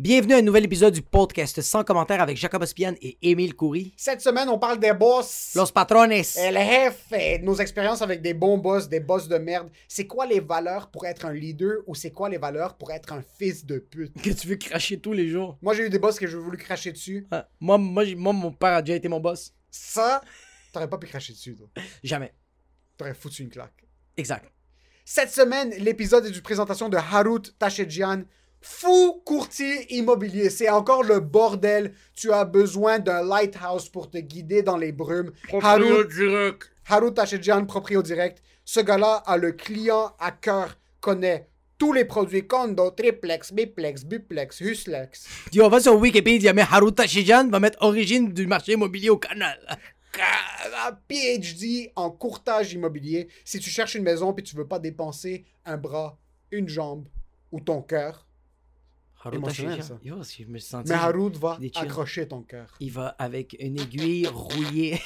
Bienvenue à un nouvel épisode du podcast sans commentaire avec Jacob Ospian et Émile Coury. Cette semaine, on parle des boss. Los patrones. El jefe, et nos expériences avec des bons boss, des boss de merde. C'est quoi les valeurs pour être un leader ou c'est quoi les valeurs pour être un fils de pute? Que tu veux cracher tous les jours. Moi, j'ai eu des boss que j'ai voulu cracher dessus. Ah, moi, moi, j'ai- moi, mon père a déjà été mon boss. Ça, t'aurais pas pu cracher dessus, toi. Jamais. T'aurais foutu une claque. Exact. Cette semaine, l'épisode est d'une présentation de Harut Tachedjian, fou courtier immobilier. C'est encore le bordel. Tu as besoin d'un lighthouse pour te guider dans les brumes. Harut, direct. Harut Tachedjian, proprio direct. Ce gars-là a le client à cœur, connaît tous les produits condo, triplex, biplex, biplex, huslex. Yo, va sur Wikipédia, mais Haruta Shijan va mettre origine du marché immobilier au canal. Un PhD en courtage immobilier. Si tu cherches une maison puis tu veux pas dépenser un bras, une jambe ou ton cœur, Haruta Émotionnel, Shijan. ça. Yo, si je me sens. mais Harut va accrocher ton cœur. Il va avec une aiguille rouillée.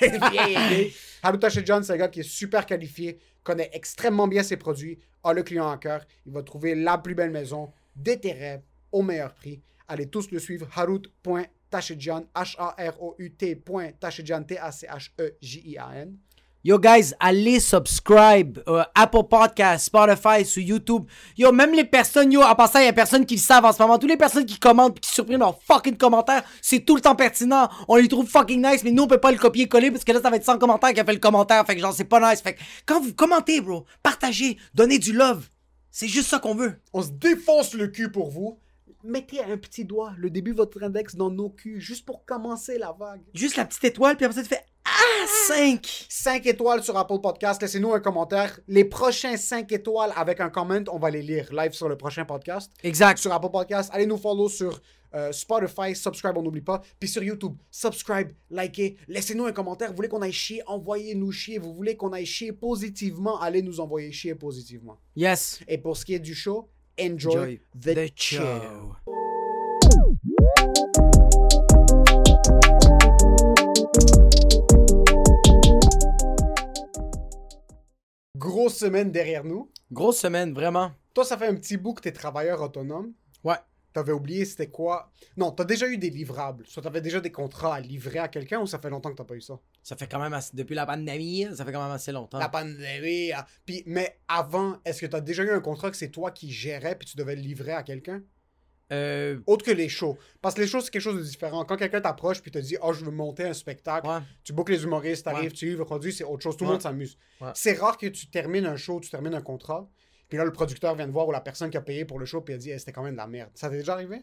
Harut Tachedjian, c'est un gars qui est super qualifié, connaît extrêmement bien ses produits, a le client à cœur. Il va trouver la plus belle maison, des terrains, au meilleur prix. Allez tous le suivre, harut.tachedjian, H-A-R-O-U-T. Tachedjian, T-A-C-H-E-J-I-A-N. Yo, guys, allez subscribe euh, Apple Podcast, Spotify, sur YouTube. Yo, même les personnes, yo, en passant, il y a personne qui le savent en ce moment. Toutes les personnes qui commentent pis qui suppriment leurs fucking commentaires, c'est tout le temps pertinent. On les trouve fucking nice, mais nous, on peut pas le copier-coller parce que là, ça va être 100 commentaires qui a fait le commentaire. Fait que genre, c'est pas nice. Fait que quand vous commentez, bro, partagez, donnez du love. C'est juste ça qu'on veut. On se défonce le cul pour vous. Mettez un petit doigt, le début de votre index dans nos culs, juste pour commencer la vague. Juste la petite étoile, puis après ça, tu fais Ah, 5. 5 étoiles sur Apple Podcast. Laissez-nous un commentaire. Les prochains 5 étoiles avec un comment, on va les lire live sur le prochain podcast. Exact. Sur Apple Podcast, allez nous follow sur euh, Spotify, subscribe, on n'oublie pas. Puis sur YouTube, subscribe, likez, laissez-nous un commentaire. Vous voulez qu'on aille chier, envoyez-nous chier. Vous voulez qu'on aille chier positivement, allez nous envoyer chier positivement. Yes. Et pour ce qui est du show, enjoy, Enjoy the, the show. show. Grosse semaine derrière nous. Grosse semaine, vraiment. Toi, ça fait un petit bout que t'es travailleur autonome. Ouais. T'avais oublié c'était quoi? Non, t'as déjà eu des livrables. Soit t'avais déjà des contrats à livrer à quelqu'un ou ça fait longtemps que t'as pas eu ça? Ça fait quand même assez, depuis la pandémie, ça fait quand même assez longtemps. La pandémie. ah. Puis, mais avant, est-ce que t'as déjà eu un contrat que c'est toi qui gérais puis tu devais le livrer à quelqu'un? Euh, Autre que les shows. Parce que les shows, c'est quelque chose de différent. Quand quelqu'un t'approche puis te dit Oh, je veux monter un spectacle, ouais. tu bookes les humoristes, t'arrives, Ouais. tu livres le produit, c'est autre chose. Tout le Ouais. monde s'amuse. C'est rare que tu termines un show, tu termines un contrat, puis là, le producteur vient te voir ou la personne qui a payé pour le show puis a dit c'était quand même de la merde. Ça t'est déjà arrivé?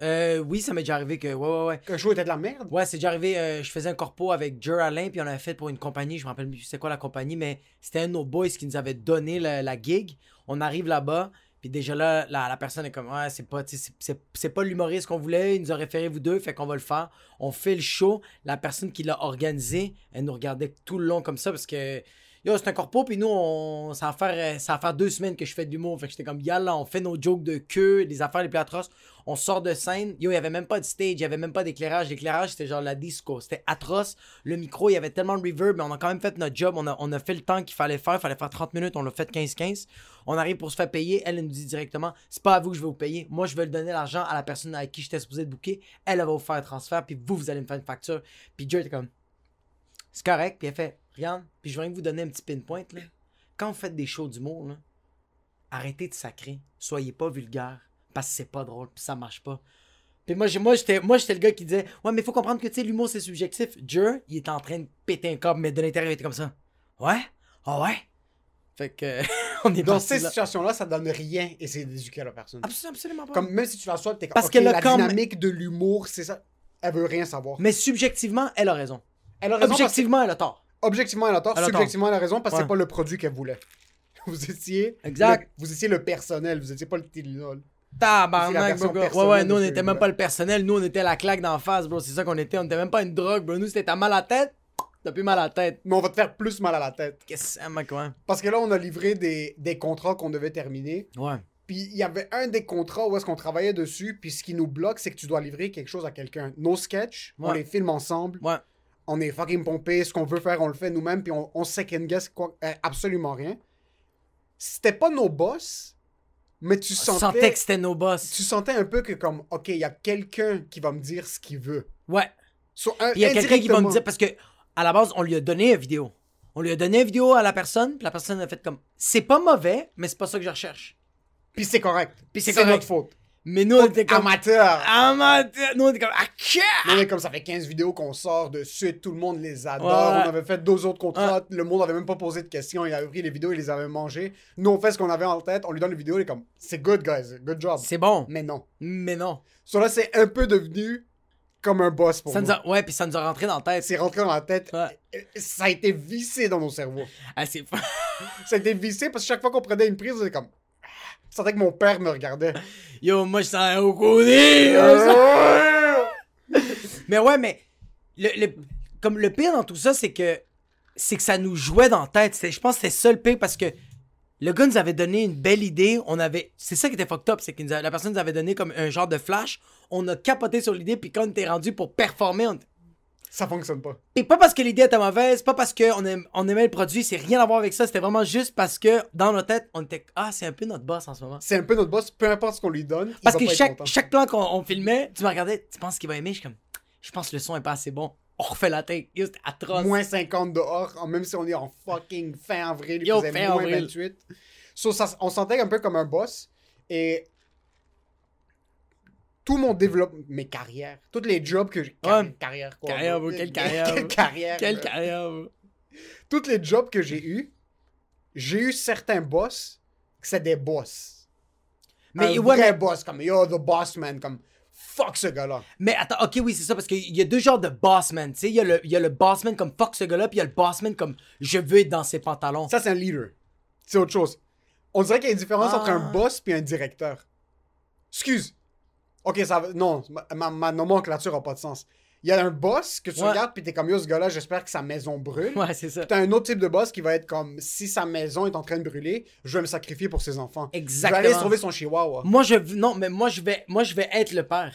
Euh, oui, ça m'est déjà arrivé que. Ouais, ouais, ouais. Le show était de la merde? Ouais, c'est déjà arrivé. euh, je faisais un corpo avec Jer Alain, puis on avait fait pour une compagnie. Je me rappelle plus c'est quoi la compagnie, mais c'était un de nos boys qui nous avait donné la, la gig. On arrive là-bas, puis déjà là, la, personne est comme Ouais, c'est pas, c'est pas l'humoriste qu'on voulait. Il nous a référé vous deux, fait qu'on va le faire. On fait le show. La personne qui l'a organisé, elle nous regardait tout le long comme ça parce que. Yo, c'est un corpo, puis nous, on, ça, va faire, euh, ça deux semaines que je fais de l'humour. Fait que j'étais comme, yalla, on fait nos jokes de queue, des affaires les plus atroces. On sort de scène. Yo, il y avait même pas de stage, il y avait même pas d'éclairage. L'éclairage, c'était genre la disco. C'était atroce. Le micro, il y avait tellement de reverb, mais on a quand même fait notre job. On a, on a fait le temps qu'il fallait faire. Il fallait faire 30 minutes, on l'a fait 15-15. On arrive pour se faire payer. Elle, elle nous dit directement, c'est pas à vous que je vais vous payer. Moi, je vais donner l'argent à la personne avec qui j'étais supposé de booker. Elle, elle va vous faire un transfert, puis vous, vous allez me faire une facture. Puis Joe était comme, c'est correct. Puis elle fait, regarde, puis je viens de vous donner un petit pinpoint, là. Quand vous faites des shows d'humour, arrêtez de sacrer. Soyez pas vulgaire. Parce que c'est pas drôle, puis ça marche pas. Puis moi, j'étais, moi, j'étais le gars qui disait, ouais, mais faut comprendre que, tu sais, l'humour, c'est subjectif. Jer, il était en train de péter un câble, mais de l'intérieur, il était comme ça. Ouais? Ah ouais? Fait que, on est Dans ces là. situations-là, ça donne rien et c'est d'éduquer la personne. Absolument, absolument pas. Comme même si tu la sois, t'es comme Parce a la dynamique de l'humour, c'est ça. Elle veut rien savoir. Mais subjectivement, elle a raison. Elle a raison parce que- Objectivement, elle a tort. Objectivement, elle a tort. Elle a tort. subjectivement, elle a raison parce que Ouais. c'est pas le produit qu'elle voulait. Vous étiez. Exact. le- vous étiez le personnel, vous étiez pas le Tylenol. Tabarnak, bro. Ouais, ouais, nous, on était même pas le personnel. Nous, on était la claque d'en face, bro. C'est ça qu'on était. On était même pas une drogue, bro. Nous, c'était t'as mal à la tête. T'as plus mal à la tête. Mais on va te faire plus mal à la tête. Qu'est-ce que c'est, mec, ouais? Parce que là, on a livré des, des contrats qu'on devait terminer. Ouais. Puis il y avait un des contrats où est-ce qu'on travaillait dessus, puis ce qui nous bloque, c'est que tu dois livrer quelque chose à quelqu'un. Nos sketchs, on Ouais. les filme ensemble, Ouais. On est fucking pompé, ce qu'on veut faire, on le fait nous-mêmes, puis on, on second guess quoi, euh, absolument rien. C'était pas nos boss, mais tu sentais, sentais que c'était nos boss. tu sentais un peu que comme, ok, il y a quelqu'un qui va me dire ce qu'il veut. Ouais. So, il y a quelqu'un qui va me dire, parce que à la base, on lui a donné une vidéo. On lui a donné une vidéo à la personne, puis la personne a fait comme, c'est pas mauvais, mais c'est pas ça que je recherche. Puis c'est correct. Puis c'est notre faute. Mais nous, on était comme, Amateur. amateur. Nous, on était comme, ah, kia! Non, mais comme ça fait 15 vidéos qu'on sort de suite, tout le monde les adore. Ouais. On avait fait deux autres contrats, le monde avait même pas posé de questions, il avait pris les vidéos, il les avait mangées. Nous, on fait ce qu'on avait en tête, on lui donne les vidéos, il est comme, c'est good, guys, good job. C'est bon. Mais non. Mais non. So là, c'est un peu devenu comme un boss pour Ça nous. nous a- ouais, puis ça nous a rentré dans la tête. C'est rentré dans la tête. Ouais. Euh, Ça a été vissé dans nos cerveaux. Ah, c'est Ça a été vissé parce que chaque fois qu'on prenait une prise, on était comme. Sentais que mon père me regardait. Yo, moi, je sens au côté. Mais ouais, mais le, le- comme le pire dans tout ça, c'est que c'est que ça nous jouait dans la tête. C'est- Je pense que c'était ça le pire parce que le gars nous avait donné une belle idée. On avait, c'est ça qui était fucked up, c'est que nous la personne nous avait donné comme un genre de flash. On a capoté sur l'idée, puis quand on était rendu pour performer, on... Ça fonctionne pas. et pas parce que l'idée était mauvaise, pas parce qu'on on aimait le produit, c'est rien à voir avec ça. C'était vraiment juste parce que dans notre tête, on était ah c'est un peu notre boss en ce moment. C'est un peu notre boss, peu importe ce qu'on lui donne. il Parce va que pas chaque, plan qu'on on filmait, tu me regardais, tu penses qu'il va aimer? Je suis comme, je pense que le son est pas assez bon. On refait la tête. C'était atroce. Moins 50 dehors, même si on est en fucking fin avril, il faisait moins avril. 28. So, ça- on sentait un peu comme un boss. Et tout mon développement, mes carrières, tous les jobs que j'ai. car- Ouais. Carrière, quoi. Carrière, quelle carrière, Quelle carrière. Quelle carrière. Tous les jobs que j'ai eus, j'ai eu certains boss que c'est des boss. Mais un ouais, vrai mais, boss, comme yo, the boss man, comme fuck ce gars-là. mais attends, ok, oui, c'est ça, parce qu'il y a deux genres de bossman. Tu sais, il y, a le- il y a le bossman comme fuck ce gars-là, puis il y a le bossman comme je veux être dans ses pantalons. Ça, c'est un leader. C'est autre chose. On dirait qu'il y a une différence Ah. entre un boss et un directeur. Excuse. Ok, ça va. Non, ma, nomenclature a pas de sens. Il y a un boss que tu Ouais. regardes puis t'es comme yo, ce gars-là, j'espère que sa maison brûle. Ouais, c'est ça. T'as un autre type de boss qui va être comme si sa maison est en train de brûler, je vais me sacrifier pour ses enfants. Je vais Exactement. aller sauver son chihuahua. Moi, je non, mais moi je vais moi je vais être le père.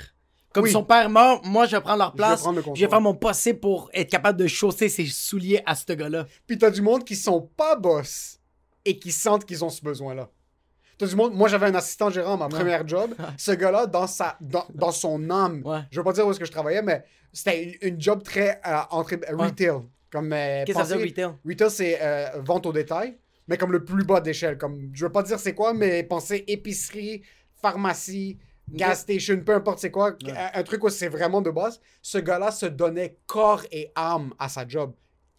Comme Oui. son père meurt, moi je vais prendre leur vais place. prendre le Je vais faire mon possible pour être capable de chausser ses souliers à ce gars-là. Puis t'as du monde qui sont pas boss et qui sentent qu'ils ont ce besoin-là. T'as du monde. Moi, j'avais un assistant gérant à ma première job. Ce gars-là, dans, sa, dans, dans son âme, Ouais. je veux pas dire où est-ce que je travaillais, mais c'était une, une job très euh, entre retail. Comme, euh, Qu'est-ce que ça veut dire retail? Retail, c'est euh, vente au détail, mais comme le plus bas d'échelle. Comme, je veux pas dire c'est quoi, mais pensez épicerie, pharmacie, gas station, peu importe c'est quoi, un, un truc où c'est vraiment de base. Ce gars-là se donnait corps et âme à sa job.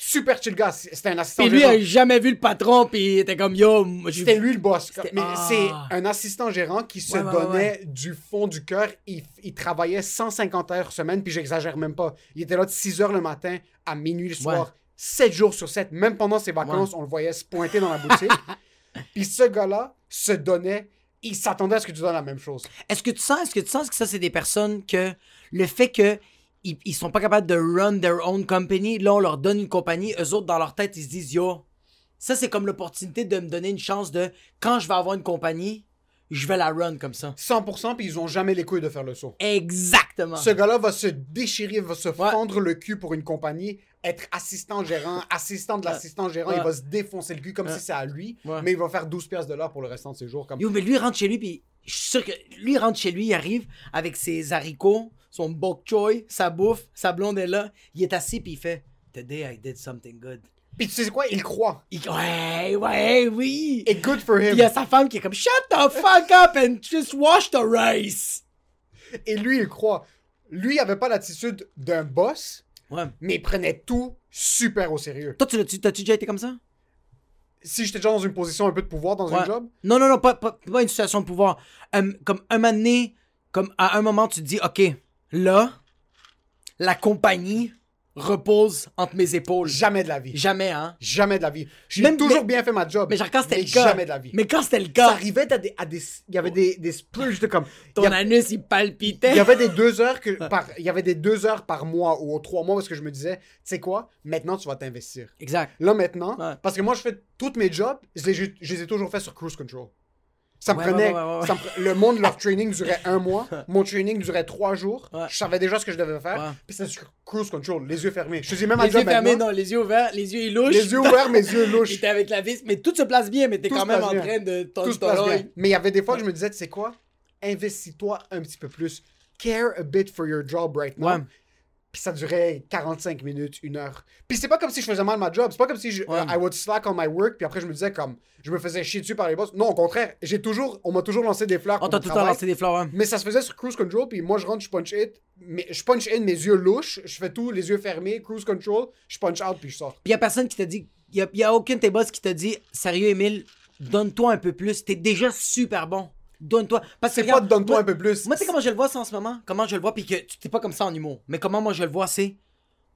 Super chill gars, c'était un assistant Puis lui gérant. a jamais vu le patron, puis il était comme yo. C'était lui le boss. Mais Ah. c'est un assistant gérant qui se Ouais, ouais, donnait du fond du cœur. Il, il travaillait 150 heures semaine, puis j'exagère même pas. Il était là de 6 heures le matin à minuit le soir, Ouais. 7 jours sur 7. Même pendant ses vacances, on le voyait se pointer dans la boutique. puis ce gars-là se donnait, il s'attendait à ce que tu donnes la même chose. Est-ce que tu sens, est-ce que tu sens que ça c'est des personnes que le fait que ils, ils sont pas capables de run their own company, là on leur donne une compagnie, eux autres dans leur tête ils se disent yo, ça c'est comme l'opportunité de me donner une chance de quand je vais avoir une compagnie, je vais la run comme ça. 100%, puis ils ont jamais les couilles de faire le saut. Exactement. Ce gars-là va se déchirer, va se Ouais. fendre le cul pour une compagnie, être assistant gérant, assistant de l'assistant gérant, Ouais. il va se défoncer le cul comme Ouais. si c'est à lui, mais il va faire 12 pièces de l'heure pour le restant de ses jours. Comme... Yo, mais lui il rentre chez lui puis je suis sûr que lui il rentre chez lui, il arrive avec ses haricots, son bok choy, sa bouffe, sa blonde est là, il est assis puis il fait Today I did something good. Puis tu sais quoi, il croit. Il- Ouais, ouais, oui. Et good for him. il y a sa femme qui est comme Shut the fuck up and just wash the rice. Et lui, il croit. Lui, il avait pas l'attitude d'un boss, Ouais. mais il prenait tout super au sérieux. Toi, tu l'as-tu déjà été comme ça? Si j'étais déjà dans une position un peu de pouvoir dans un job, Non, non, non, pas, pas, pas une situation de pouvoir. Euh, comme un moment donné, comme à un moment, tu te dis, OK, là, la compagnie repose entre mes épaules. jamais de la vie. Jamais, hein? Jamais de la vie. J'ai Même- toujours mais- bien fait ma job. Mais genre, quand c'était le cas. Jamais de la vie. Mais quand c'était le ça cas, arrivait à des, à des- Il y avait des, des splurges de comme. ton il y a- anus, il palpitait. Il y avait des deux heures que par, il y avait des deux heures par mois ou aux trois mois parce que je me disais, tu sais quoi, maintenant tu vas t'investir. Exact. Là maintenant, Ouais. parce que moi je fais toutes mes jobs, je les, je les ai toujours fait sur cruise control. Ça me Ouais, prenait. ouais, ouais, ouais, ça me pre- Le monde, leur training durait un mois. Mon training durait trois jours. Je savais déjà ce que je devais faire. Puis c'était sur cruise control, les yeux fermés. Je faisais même Les yeux fermés, maintenant. non, les yeux ouverts, les yeux ils louchent. Les yeux ouverts, mes yeux louches. T'es avec la vis, mais tout se place bien, mais t'es Tout quand même en bien. train de Tout ton toloy. Mais il y avait des fois que je me disais, tu sais quoi? Investis-toi un petit peu plus. Care a bit for your job right now. Puis ça durait 45 minutes, une heure. Puis c'est pas comme si je faisais mal ma job. C'est pas comme si je, Ouais. I would slack on my work. Puis après, je me disais comme, je me faisais chier dessus par les boss. Non, au contraire, j'ai toujours, on m'a toujours lancé des fleurs. On pour t'a tout le temps lancé des fleurs, hein. Mais ça se faisait sur cruise control. Puis moi, je rentre, je punch it. Mais je punch in mes yeux louches. Je fais tout, les yeux fermés, cruise control. Je punch out, puis je sors. Puis y a personne qui t'a dit, y a, y a aucun de tes boss qui t'a dit, sérieux, Emile, donne-toi un peu plus. T'es déjà super bon. Donne-toi. Parce que C'est pas donne-toi un peu plus. Moi, tu sais comment je le vois ça en ce moment? Comment je le vois, puis que tu t'es pas comme ça en humour. Mais comment moi je le vois, c'est.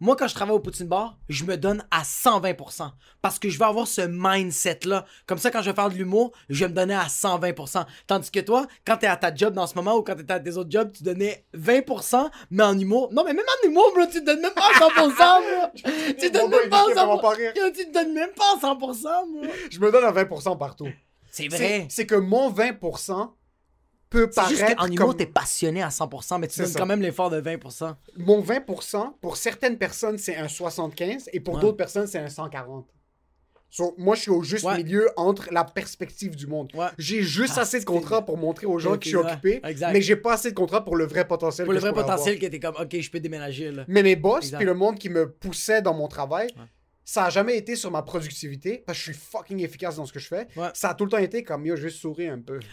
Moi, quand je travaille au Poutine Bar, je me donne à 120%. Parce que je vais avoir ce mindset-là. Comme ça, quand je vais faire de l'humour, je vais me donner à 120%. Tandis que toi, quand t'es à ta job dans ce moment ou quand t'es à tes autres jobs, tu donnais 20%, mais en humour. Non, mais même en humour, bro, tu te donnes même pas à 100%, bro. Tu te donnes même pas à qu'il va pas 100%. rire. Yo, Tu te donnes même pas à 100%, bro. Je me donne à 20% partout. C'est C'est vrai. c'est que mon 20% peut C'est juste paraître qu'en humour, comme... t'es passionné à 100%, mais tu donnes ça. quand même l'effort de 20%. Mon 20%, pour certaines personnes, c'est un 75 et pour Ouais. d'autres personnes, c'est un 140. So, moi, je suis au juste Ouais. milieu entre la perspective du monde. Ouais. J'ai juste Ah, assez de contrats pour montrer aux gens que je suis occupé, Exact. mais j'ai pas assez de contrats pour le vrai potentiel. Pour que le je vrai pourrais avoir. potentiel que t'es comme, ok, je peux déménager, là. Mais mes boss, puis le monde qui me poussait dans mon travail, ça a jamais été sur ma productivité, parce que je suis fucking efficace dans ce que je fais. Ça a tout le temps été comme, yo, juste sourire un peu.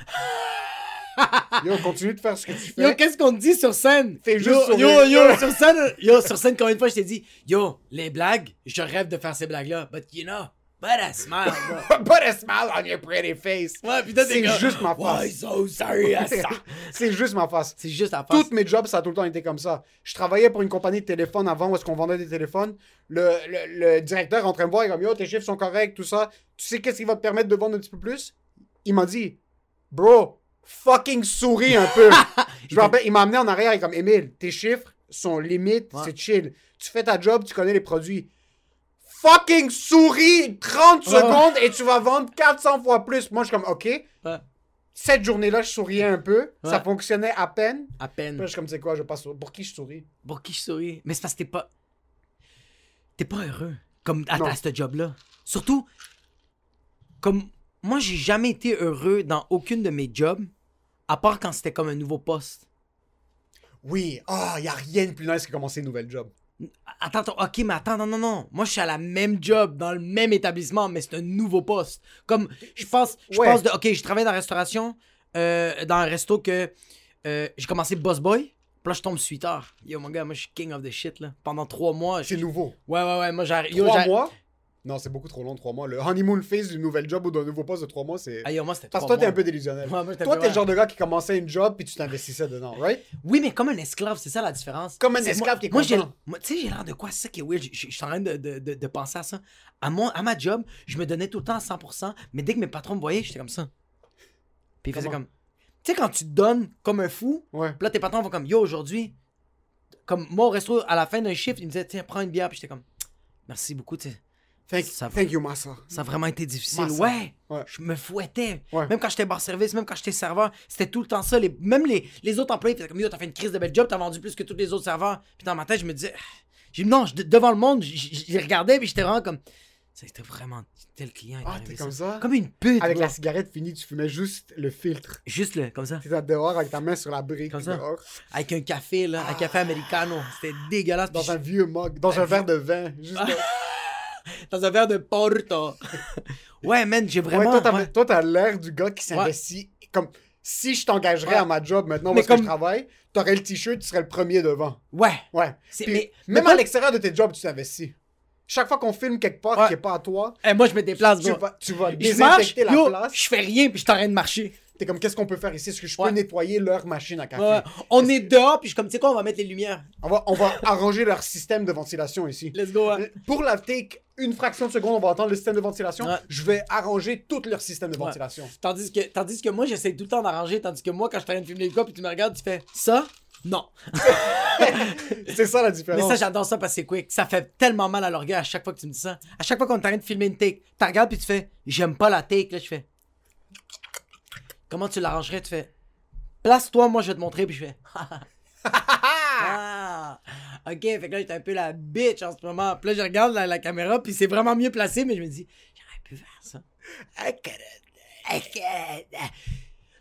yo, continue de faire ce que tu fais. Yo, qu'est-ce qu'on te dit sur scène? Juste yo, yo, yo, sur scène, yo, sur scène, combien de fois je t'ai dit, yo, les blagues, je rêve de faire ces blagues-là, but you know, but I smile, bro. Put a smile on your pretty face. Ouais, putain, C'est juste ma face. Why so serious? C'est juste ma face. C'est juste la face. Toutes mes jobs, ça a tout le temps été comme ça. Je travaillais pour une compagnie de téléphone avant où est-ce qu'on vendait des téléphones. Le, le, le directeur est en train de voir, il est comme Yo, tes chiffres sont corrects, tout ça. Tu sais qu'est-ce qui va te permettre de vendre un petit peu plus? Il m'a dit Bro, fucking souris un peu. Je me rappelle, il m'a amené en arrière, il est comme Émile, tes chiffres sont limites, Ouais. c'est chill. Tu fais ta job, tu connais les produits. Fucking souris 30 Ouais. secondes et tu vas vendre 400 fois plus. Moi, je suis comme Ok. Ouais, Cette journée-là, je souriais un peu. Ça fonctionnait à peine. à Puis là, peine. je suis comme, c'est quoi, je passe Pour qui je souris? Pour qui je souris? Mais c'est parce que t'es pas. T'es pas heureux. Comme à, à ce job-là. Surtout, comme. Moi, j'ai jamais été heureux dans aucune de mes jobs, à part quand c'était comme un nouveau poste. Oui, ah, il y a rien de plus nice que commencer une nouvelle job. Attends, attends, ok, mais attends, non, non, non. Moi, je suis à la même job, dans le même établissement, mais c'est un nouveau poste. Comme, je pense, je Ouais. pense de, ok, je travaille dans la restauration, euh, dans un resto que euh, j'ai commencé boss boy, puis là, je tombe suiteur. Yo, mon gars, moi, je suis king of the shit, là. Pendant trois mois, je- C'est nouveau. ouais, ouais, ouais, moi, j'arrive. Trois mois? Non, c'est beaucoup trop long, trois mois. Le honeymoon phase d'une nouvelle job ou d'un nouveau poste de trois mois, c'est. Ah, moi, c'était Parce que toi, t'es un peu délusionnel. Ouais, moi, j'étais toi, t'es le genre de gars qui commençait une job puis tu t'investissais dedans, right? Oui, mais comme un esclave, c'est ça la différence. Comme un esclave moi- qui est Moi, j'ai- content. moi, tu sais, j'ai l'air de quoi? C'est ça qui est weird. Je suis en train de, de- de- de penser à ça. À, mon, à ma job, je me donnais tout le temps à 100%, mais dès que mes patrons me voyaient, j'étais comme ça. Puis ils faisaient comme. Tu sais, quand tu te donnes comme un fou, Ouais. puis là, tes patrons vont comme Yo, aujourd'hui. Comme moi, au resto, à la fin d'un shift, ils me disaient Tiens, prends une bière. Puis j'étais comme Merci beaucoup, tu sais. Thank, Ça- thank you, Massa. Ça a vraiment été difficile. Ouais. Ouais. Je me fouettais. Ouais. Même quand j'étais bar service, même quand j'étais serveur, c'était tout le temps ça. Les, même les, les autres employés faisaient comme Yo, t'as fait une crise de bel job, t'as vendu plus que tous les autres serveurs. Puis dans ma tête, je me disais Ah. j'ai dit, Non, je- devant le monde, je je les regardais, puis j'étais vraiment comme C'était vraiment tel client. Ah, t'es comme ça? Comme une pute. Avec la cigarette finie, tu fumais juste le filtre. Juste là, comme ça. T'étais dehors avec ta main sur la brique. Comme ça. dehors, Avec un café, là, un café americano. C'était dégueulasse. dans un vieux mug, dans un verre de vin. Juste Ah, dans un verre de porto. ouais, man, j'ai Ouais, vraiment. toi, t'as, ouais. toi, t'as l'air du gars qui s'investit. Comme si je t'engagerais Ouais. à ma job maintenant Mais parce que je travaille, t'aurais le t-shirt, tu serais le premier devant. Ouais. Ouais. C'est- Puis mais- même mais à pas- l'extérieur de tes jobs, tu t'investis. Chaque fois qu'on filme quelque part Ouais. qui n'est pas à toi, Eh, moi, je me déplace, tu vas, tu vas Je marche, la yo, place. je fais rien, puis je train de marcher. T'es comme, qu'est-ce qu'on peut faire ici? Est-ce que je peux Ouais. nettoyer leur machine à café? Ouais, on est dehors, puis je suis comme, tu sais quoi, on va mettre les lumières. On, va, on va arranger leur système de ventilation ici. Let's go. hein. Pour la take, une fraction de seconde, on va entendre le système de ventilation. Ouais. Je vais arranger tout leur système de ventilation. Tandis que, tandis que moi, j'essaie tout le temps d'arranger, tandis que moi, quand je train de filmer le gars, puis tu me regardes, tu fais ça? Non. C'est ça la Mais différence. ça, j'adore ça parce que c'est quick. Ça fait tellement mal à l'orgueil à chaque fois que tu me dis ça. À chaque fois qu'on est train de filmer une take, tu regardes, puis tu fais, j'aime pas la take, là, je fais. Comment tu l'arrangerais? Tu fais, place-toi, moi je vais te montrer, puis je fais, ah, ok, fait que là, j'étais un peu la bitch en ce moment. Puis là, je regarde la, la caméra, puis c'est vraiment mieux placé, mais je me dis, j'aurais pu faire ça.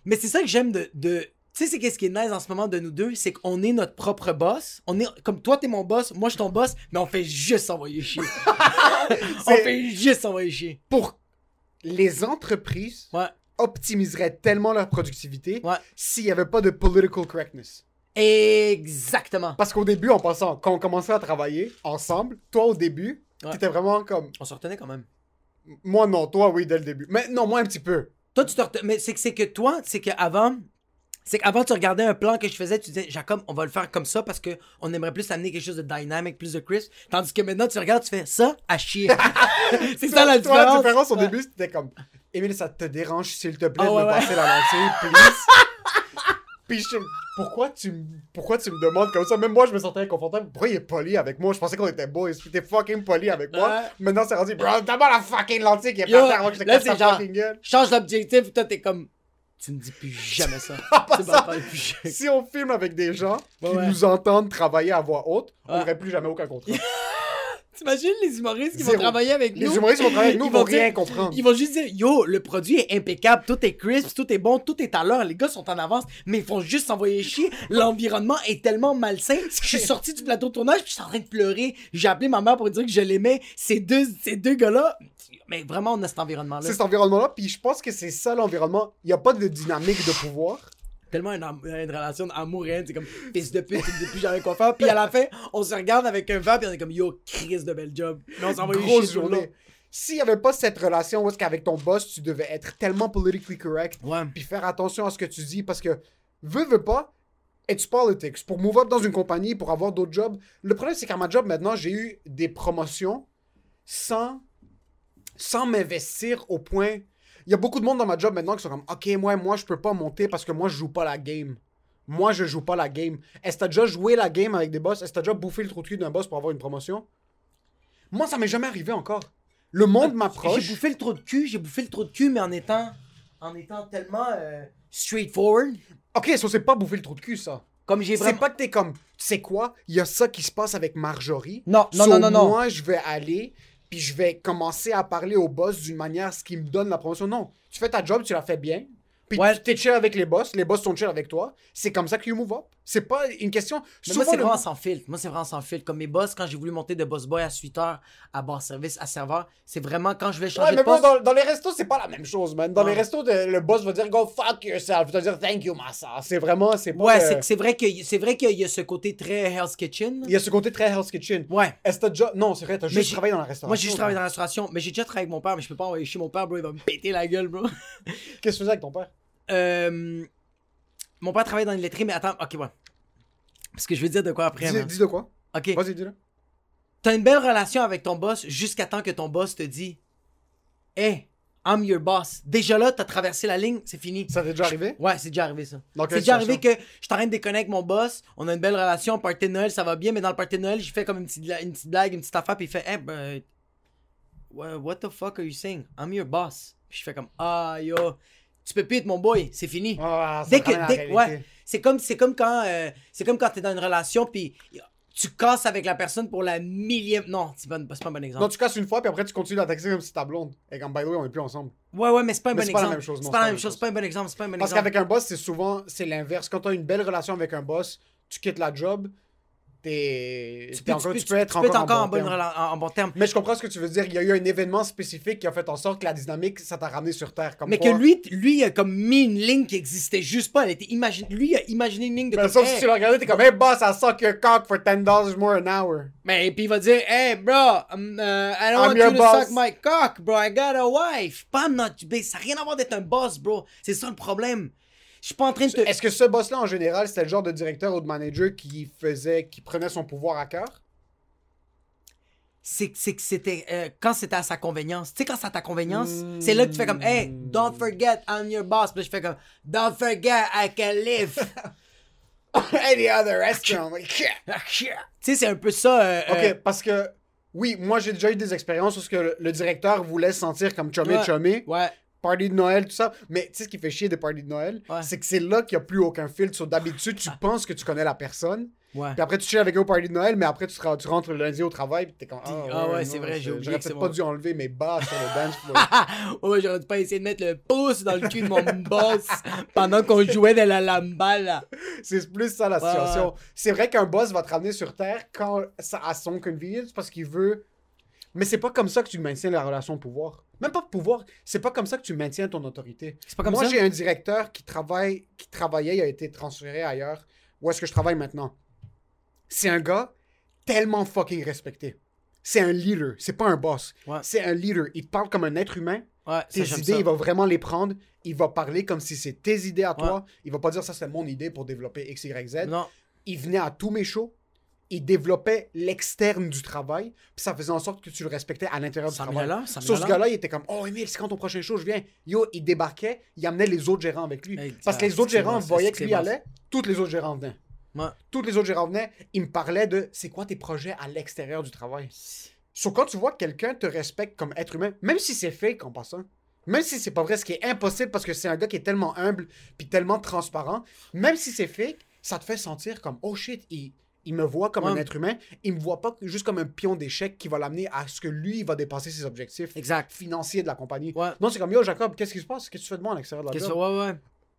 Mais c'est ça que j'aime de. de tu sais, c'est qu'est-ce qui est nice en ce moment de nous deux, c'est qu'on est notre propre boss. On est comme toi, t'es mon boss, moi, je suis ton boss, mais on fait juste s'envoyer chier. on fait juste s'envoyer chier. Pour les entreprises Ouais. Optimiseraient tellement leur productivité Ouais. s'il n'y avait pas de political correctness. Exactement. Parce qu'au début, en passant, quand on commençait à travailler ensemble, toi au début, Ouais. t'étais vraiment comme. On se retenait quand même. Moi non, toi oui, dès le début. Mais non, moi un petit peu. Toi, tu te reten- Mais c'est que, c'est que toi, c'est qu'avant. C'est qu'avant, tu regardais un plan que je faisais, tu disais, Jacob, on va le faire comme ça parce que on aimerait plus amener quelque chose de dynamique, plus de crisp. Tandis que maintenant, tu regardes, tu fais ça à chier. c'est ça la Toi, la différence. différence au Ouais. début, c'était comme. Émile, ça te dérange, s'il te plaît, Ah de ouais, me ouais. passer la lentille, please? Puis je pourquoi tu, m- pourquoi tu me demandes comme ça? Même moi, je me sentais inconfortable. Pourquoi il est poli avec moi? Je pensais qu'on était boys. Puis t'es fucking poli avec moi. Maintenant, c'est rendu, bro, d'abord la fucking lentille qui est par terre avant que je te casse c'est ta genre- fucking gueule. Change l'objectif, toi, t'es comme. Tu me dis plus jamais ça. tu m'en ça- plus. Si on filme avec des gens qui ouais. nous entendent travailler à voix haute, on n'aurait plus jamais aucun contrat. T'imagines les humoristes qui vont travailler avec Les nous? humoristes qui vont travailler avec nous Ils vont dire- rien comprendre. Ils vont juste dire, yo, le produit est impeccable, tout est crisp, tout est bon, tout est à l'heure, les gars sont en avance, mais ils font juste s'envoyer chier. L'environnement est tellement malsain. Je suis sorti du plateau de tournage, puis je suis en train de pleurer. J'ai appelé ma mère pour dire que je l'aimais. Ces deux, ces deux gars-là, mais vraiment, on a cet environnement-là. C'est cet environnement-là, puis je pense que c'est ça l'environnement. Il n'y a pas de dynamique de pouvoir. Tellement une, relation d'amour et haine, c'est comme fils de pute, tu me dis plus jamais quoi faire. Puis à la fin, on se regarde avec un verre, puis on est comme yo, crise de bel job. Mais on Grosse tout le long. journée. S'il n'y avait pas cette relation où est-ce qu'avec ton boss, tu devais être tellement politically correct, Ouais. puis faire attention à ce que tu dis, parce que, veux, veux pas, it's politics. Pour move up dans une compagnie, pour avoir d'autres jobs, le problème, c'est qu'à ma job, maintenant, j'ai eu des promotions sans, sans m'investir au point... Il y a beaucoup de monde dans ma job maintenant qui sont comme, OK, moi, moi, je peux pas monter parce que moi, je joue pas la game. Moi, je joue pas la game. Est-ce que t'as déjà joué la game avec des boss? Est-ce que t'as déjà bouffé le trou de cul d'un boss pour avoir une promotion? Moi, ça m'est jamais arrivé encore. Le monde m'approche. J'ai bouffé le trou de cul, j'ai bouffé le trou de cul, mais en étant, en étant tellement euh, straightforward, Ok, ça c'est pas bouffer le trou de cul, ça. comme j'ai C'est vraiment... pas que t'es comme, tu sais quoi, il y a ça qui se passe avec Marjorie. Non, non, So, non, non, non. Moi, je vais aller, puis je vais commencer à parler au boss d'une manière ce qui me donne la promotion. Non, tu fais ta job, tu la fais bien. Puis Ouais. tu t'es chill avec les boss, les boss sont chill avec toi. C'est comme ça que you move up. C'est pas une question. Mais moi, c'est le- vraiment sans filtre. Moi, c'est vraiment sans filtre. Comme mes boss, quand j'ai voulu monter de boss boy à suiteur, à bar service, à serveur, c'est vraiment quand je vais Ouais, changer mais de bon, poste. dans, dans les restos, c'est pas la même chose, man. Dans Ouais. les restos, de- le boss va dire go fuck yourself. Il va dire thank you, massa. C'est vraiment, c'est pas. Ouais, c'est vrai que c'est vrai qu'il y a ce côté très Hell's Kitchen. Il y a ce côté très Hell's Kitchen. Ouais. Est-ce que t'as déjà. Non, c'est vrai, t'as juste travaillé dans la restauration. Moi, j'ai juste travaillé dans la restauration, mais j'ai déjà travaillé avec mon père, mais je peux pas envoyer chez mon père, bro. Il va me péter la gueule, bro. Qu'est-ce que tu faisais avec ton père? Euh, mon père travaille dans une laiterie, mais attends, ok, ouais. Parce que je veux dire de quoi après, dis, man. dis de quoi? Ok. Vas-y, dis-le. T'as une belle relation avec ton boss jusqu'à temps que ton boss te dit Hey, I'm your boss. Déjà là, t'as traversé la ligne, c'est fini. Ça t'est déjà arrivé? Ouais, c'est déjà arrivé ça. C'est déjà arrivé que je train de déconner avec mon boss, on a une belle relation, party de Noël, ça va bien, mais dans le party de Noël, je fais comme une petite, une petite blague, une petite affaire, puis il fait Hey, ben, wha- what the fuck are you saying? I'm your boss. Puis je fais comme Ah, yo, tu peux plus être mon boy, c'est fini. Dès que, dès, ouais, c'est comme, c'est comme quand, euh, c'est comme quand t'es dans une relation puis tu casses avec la personne pour la millième. Non, c'est pas, pas un bon exemple. Non, tu casses une fois, puis après, tu continues à taxer comme si t'as blonde. Et comme, by the way, on est plus ensemble. Ouais, ouais, mais c'est pas un Mais bon c'est pas la exemple. même chose, non, C'est pas la même chose. C'est pas un bon exemple. C'est pas un bon Parce exemple. qu'avec un boss, c'est souvent, c'est l'inverse. Quand t'as une belle relation avec un boss, tu quittes la job, t'es. tu tu tu peux- être encore, encore en, bon bonne terme. en, en bon terme. Mais je comprends ce que tu veux dire. Il y a eu un événement spécifique qui a fait en sorte que la dynamique, ça t'a ramené sur Terre. Comme Mais quoi- que lui, lui, a comme mis une ligne qui existait juste pas. Elle était imagine... Lui, a imaginé une ligne de. Mais sauf hey. si tu l'as regardé, t'es comme, hey boss, I suck your cock for $10 more an hour. Mais puis il va dire, hey bro, um, uh, I don't I'm want your you to boss. suck my cock, bro. I got a wife. Pas I'm not, ça n'a rien à voir d'être un boss, bro. C'est ça le problème. Je suis pas en train de te. Est-ce que ce boss-là, en général, c'était le genre de directeur ou de manager qui faisait, qui prenait son pouvoir à cœur? c'est que c'était euh, quand c'était à sa convenience. Tu sais quand c'est à ta convenience, c'est là que tu fais comme hey, don't forget I'm your boss. Puis là, je fais comme don't forget I can live. Any other restaurant? like, tu sais c'est un peu ça. euh, Ok, euh, parce que, oui, moi, j'ai déjà eu des expériences où ce que le, le directeur voulait se sentir comme chumé Ouais. chumé. ouais. Party de Noël, tout ça. Mais tu sais ce qui fait chier des parties de Noël, Ouais. c'est que c'est là qu'il n'y a plus aucun filtre. So, D'habitude, tu penses que tu connais la personne. Ouais. Puis après, tu chill avec eux au party de Noël, mais après, tu, te- tu rentres le lundi au travail, puis t'es comme. Ah ouais, c'est vrai, j'ai oublié J'aurais peut-être mon- pas dû enlever mes bas sur le dance floor. oh, j'aurais pas essayé de mettre le pouce dans le cul de mon boss pendant qu'on jouait de la lambala. c'est plus ça la Ouais, situation. C'est vrai qu'un boss va te ramener sur Terre quand ça à son convenience parce qu'il veut. Mais c'est pas comme ça que tu maintiens la relation de pouvoir. Même pas de pouvoir, c'est pas comme ça que tu maintiens ton autorité. C'est pas comme Moi, j'ai un directeur qui travaille, qui travaillait, il a été transféré ailleurs. Où est-ce que je travaille maintenant? C'est un gars tellement fucking respecté. C'est un leader, c'est pas un boss. Ouais. C'est un leader. Il te parle comme un être humain. Ouais, Tes idées, ça. il va vraiment les prendre. Il va parler comme si c'est tes idées à toi. Il va pas dire ça, c'est mon idée pour développer X, Y, Z. Non. Il venait à tous mes shows. Il développait l'externe du travail. Puis ça faisait en sorte que tu le respectais à l'intérieur du travail. Sur ce là. gars-là, il était comme Oh, Emile, c'est quand ton prochain show, je viens. Yo, il débarquait, il amenait les autres gérants avec lui. Parce que les autres gérants bon, voyaient lui bon. allait, tous les autres gérants venaient. Ouais. Tous les autres gérants venaient, ils me parlaient de c'est quoi tes projets à l'extérieur du travail? Sauf quand tu vois que quelqu'un te respecte comme être humain, même si c'est fake en passant, même si c'est pas vrai, ce qui est impossible parce que c'est un gars qui est tellement humble puis tellement transparent, même si c'est fake, ça te fait sentir comme oh shit, il, il me voit comme un être humain, il me voit pas juste comme un pion d'échec qui va l'amener à ce que lui il va dépasser ses objectifs Exact. financiers de la compagnie. Ouais. Non, c'est comme yo Jacob, qu'est-ce qui se passe? Qu'est-ce que tu fais de moi à l'extérieur de la job? que- ouais, ouais.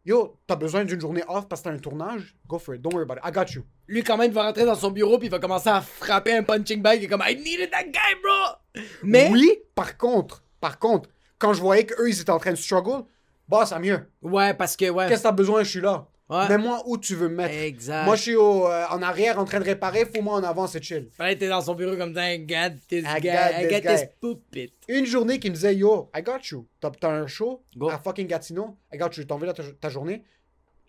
Yo, t'as besoin d'une journée off parce que t'as un tournage? Go for it, don't worry about it, I got you. Lui, quand même, il va rentrer dans son bureau puis il va commencer à frapper un punching bag et comme I needed that guy, bro! Mais. Oui, par contre, par contre, quand je voyais qu'eux ils étaient en train de struggle, bah ça mieux. Ouais, parce que, ouais. Qu'est-ce que t'as besoin, je suis là. Ouais. Mets-moi où tu veux me mettre? Exact. Moi, je suis au, euh, en arrière en train de réparer, faut-moi en avant, c'est chill. Fallait t'es dans son bureau comme ça, I got this I guy, got I this got guy. this puppet. Une journée qui me disait Yo, I got you. T'as un show Go. à fucking Gatineau, I got you, je t'envoie ta, ta journée.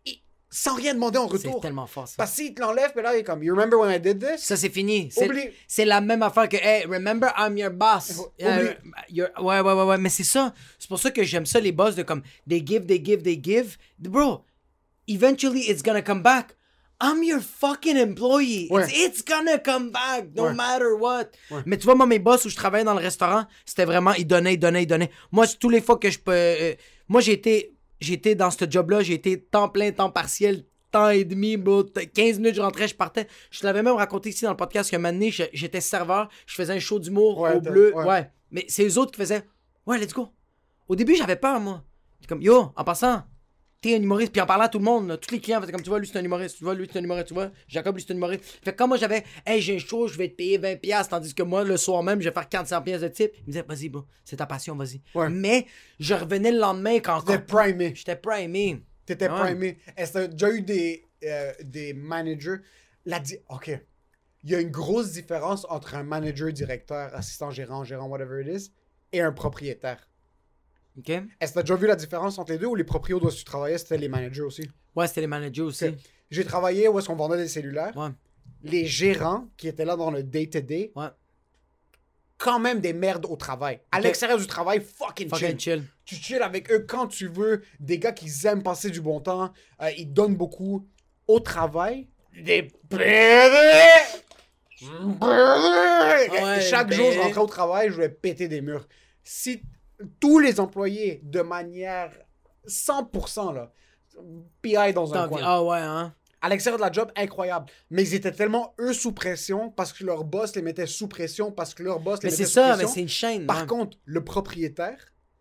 Et sans rien demander en C'est retour. tellement fort, ça. Parce qu'il te l'enlève, puis là, il est comme You remember when I did this Ça, c'est fini. C'est- Oublie. C'est la même affaire que, hey, remember, I'm your boss. Oublie. You're- ouais, ouais, ouais, ouais, mais c'est ça. C'est pour ça que j'aime ça, les boss, de comme, they give, they give, they give. Bro, eventually, it's gonna come back. I'm your fucking employee. Ouais. It's, it's gonna come back, no Ouais. matter what. Ouais. Mais tu vois, moi, mes boss où je travaillais dans le restaurant, c'était vraiment, ils donnaient, ils donnaient, ils donnaient. Moi, tous les fois que je peux. euh, moi, j'ai été, j'ai été dans ce job-là, j'ai été temps plein, temps partiel, temps et demi, bro. T- 15 minutes, je rentrais, je partais. Je te l'avais même raconté ici dans le podcast donné, je- j'étais serveur, je faisais un show d'humour au bleu. ouais. Ouais. Mais c'est eux autres qui faisaient, ouais, let's go. Au début, j'avais peur, moi. Comme, yo, en passant, t'es un humoriste. Puis en parlant à tout le monde, là, tous les clients faisaient comme, tu vois, lui, c'est un humoriste. Tu vois, lui, c'est un humoriste. Tu vois, Jacob, lui, c'est un humoriste. Fait que quand moi, j'avais, hey, j'ai un show, je vais te payer 20$, piastres, tandis que moi, le soir même, je vais faire 400$ piastres de type. Il me disait, vas-y, bro, c'est ta passion, vas-y. Ouais. Mais je revenais le lendemain quand encore. primé. J'étais primé. T'étais Ouais. primé. Est-ce que t'as déjà eu des, euh, des managers la di- Ok. Il y a une grosse différence entre un manager, directeur, assistant gérant, gérant, whatever it is, et un propriétaire. OK? Est-ce que t'as déjà vu la différence entre les deux ou les proprios où tu travaillais, c'était les managers aussi? Ouais, c'était les managers aussi. J'ai travaillé où est-ce qu'on vendait des cellulaires. Ouais. Les gérants qui étaient là dans le day-to-day, Ouais. quand même des merdes au travail. À l'extérieur du travail, fucking, Fucking chill. chill. Tu chill avec eux quand tu veux. Des gars qui aiment passer du bon temps. euh, ils donnent beaucoup. Au travail, des pédés. Ouais, Chaque jour, je rentrais au travail, je vais péter des murs. Si tous les employés, de manière 100%, là, PI dans un coin. Ah ouais, hein? À l'extérieur de la job, incroyable. Mais ils étaient tellement, eux, sous pression parce que leur boss les mettait sous pression, parce que leur boss les Mais mettait c'est sous ça, mais pression. c'est une chaîne. Par contre, le propriétaire,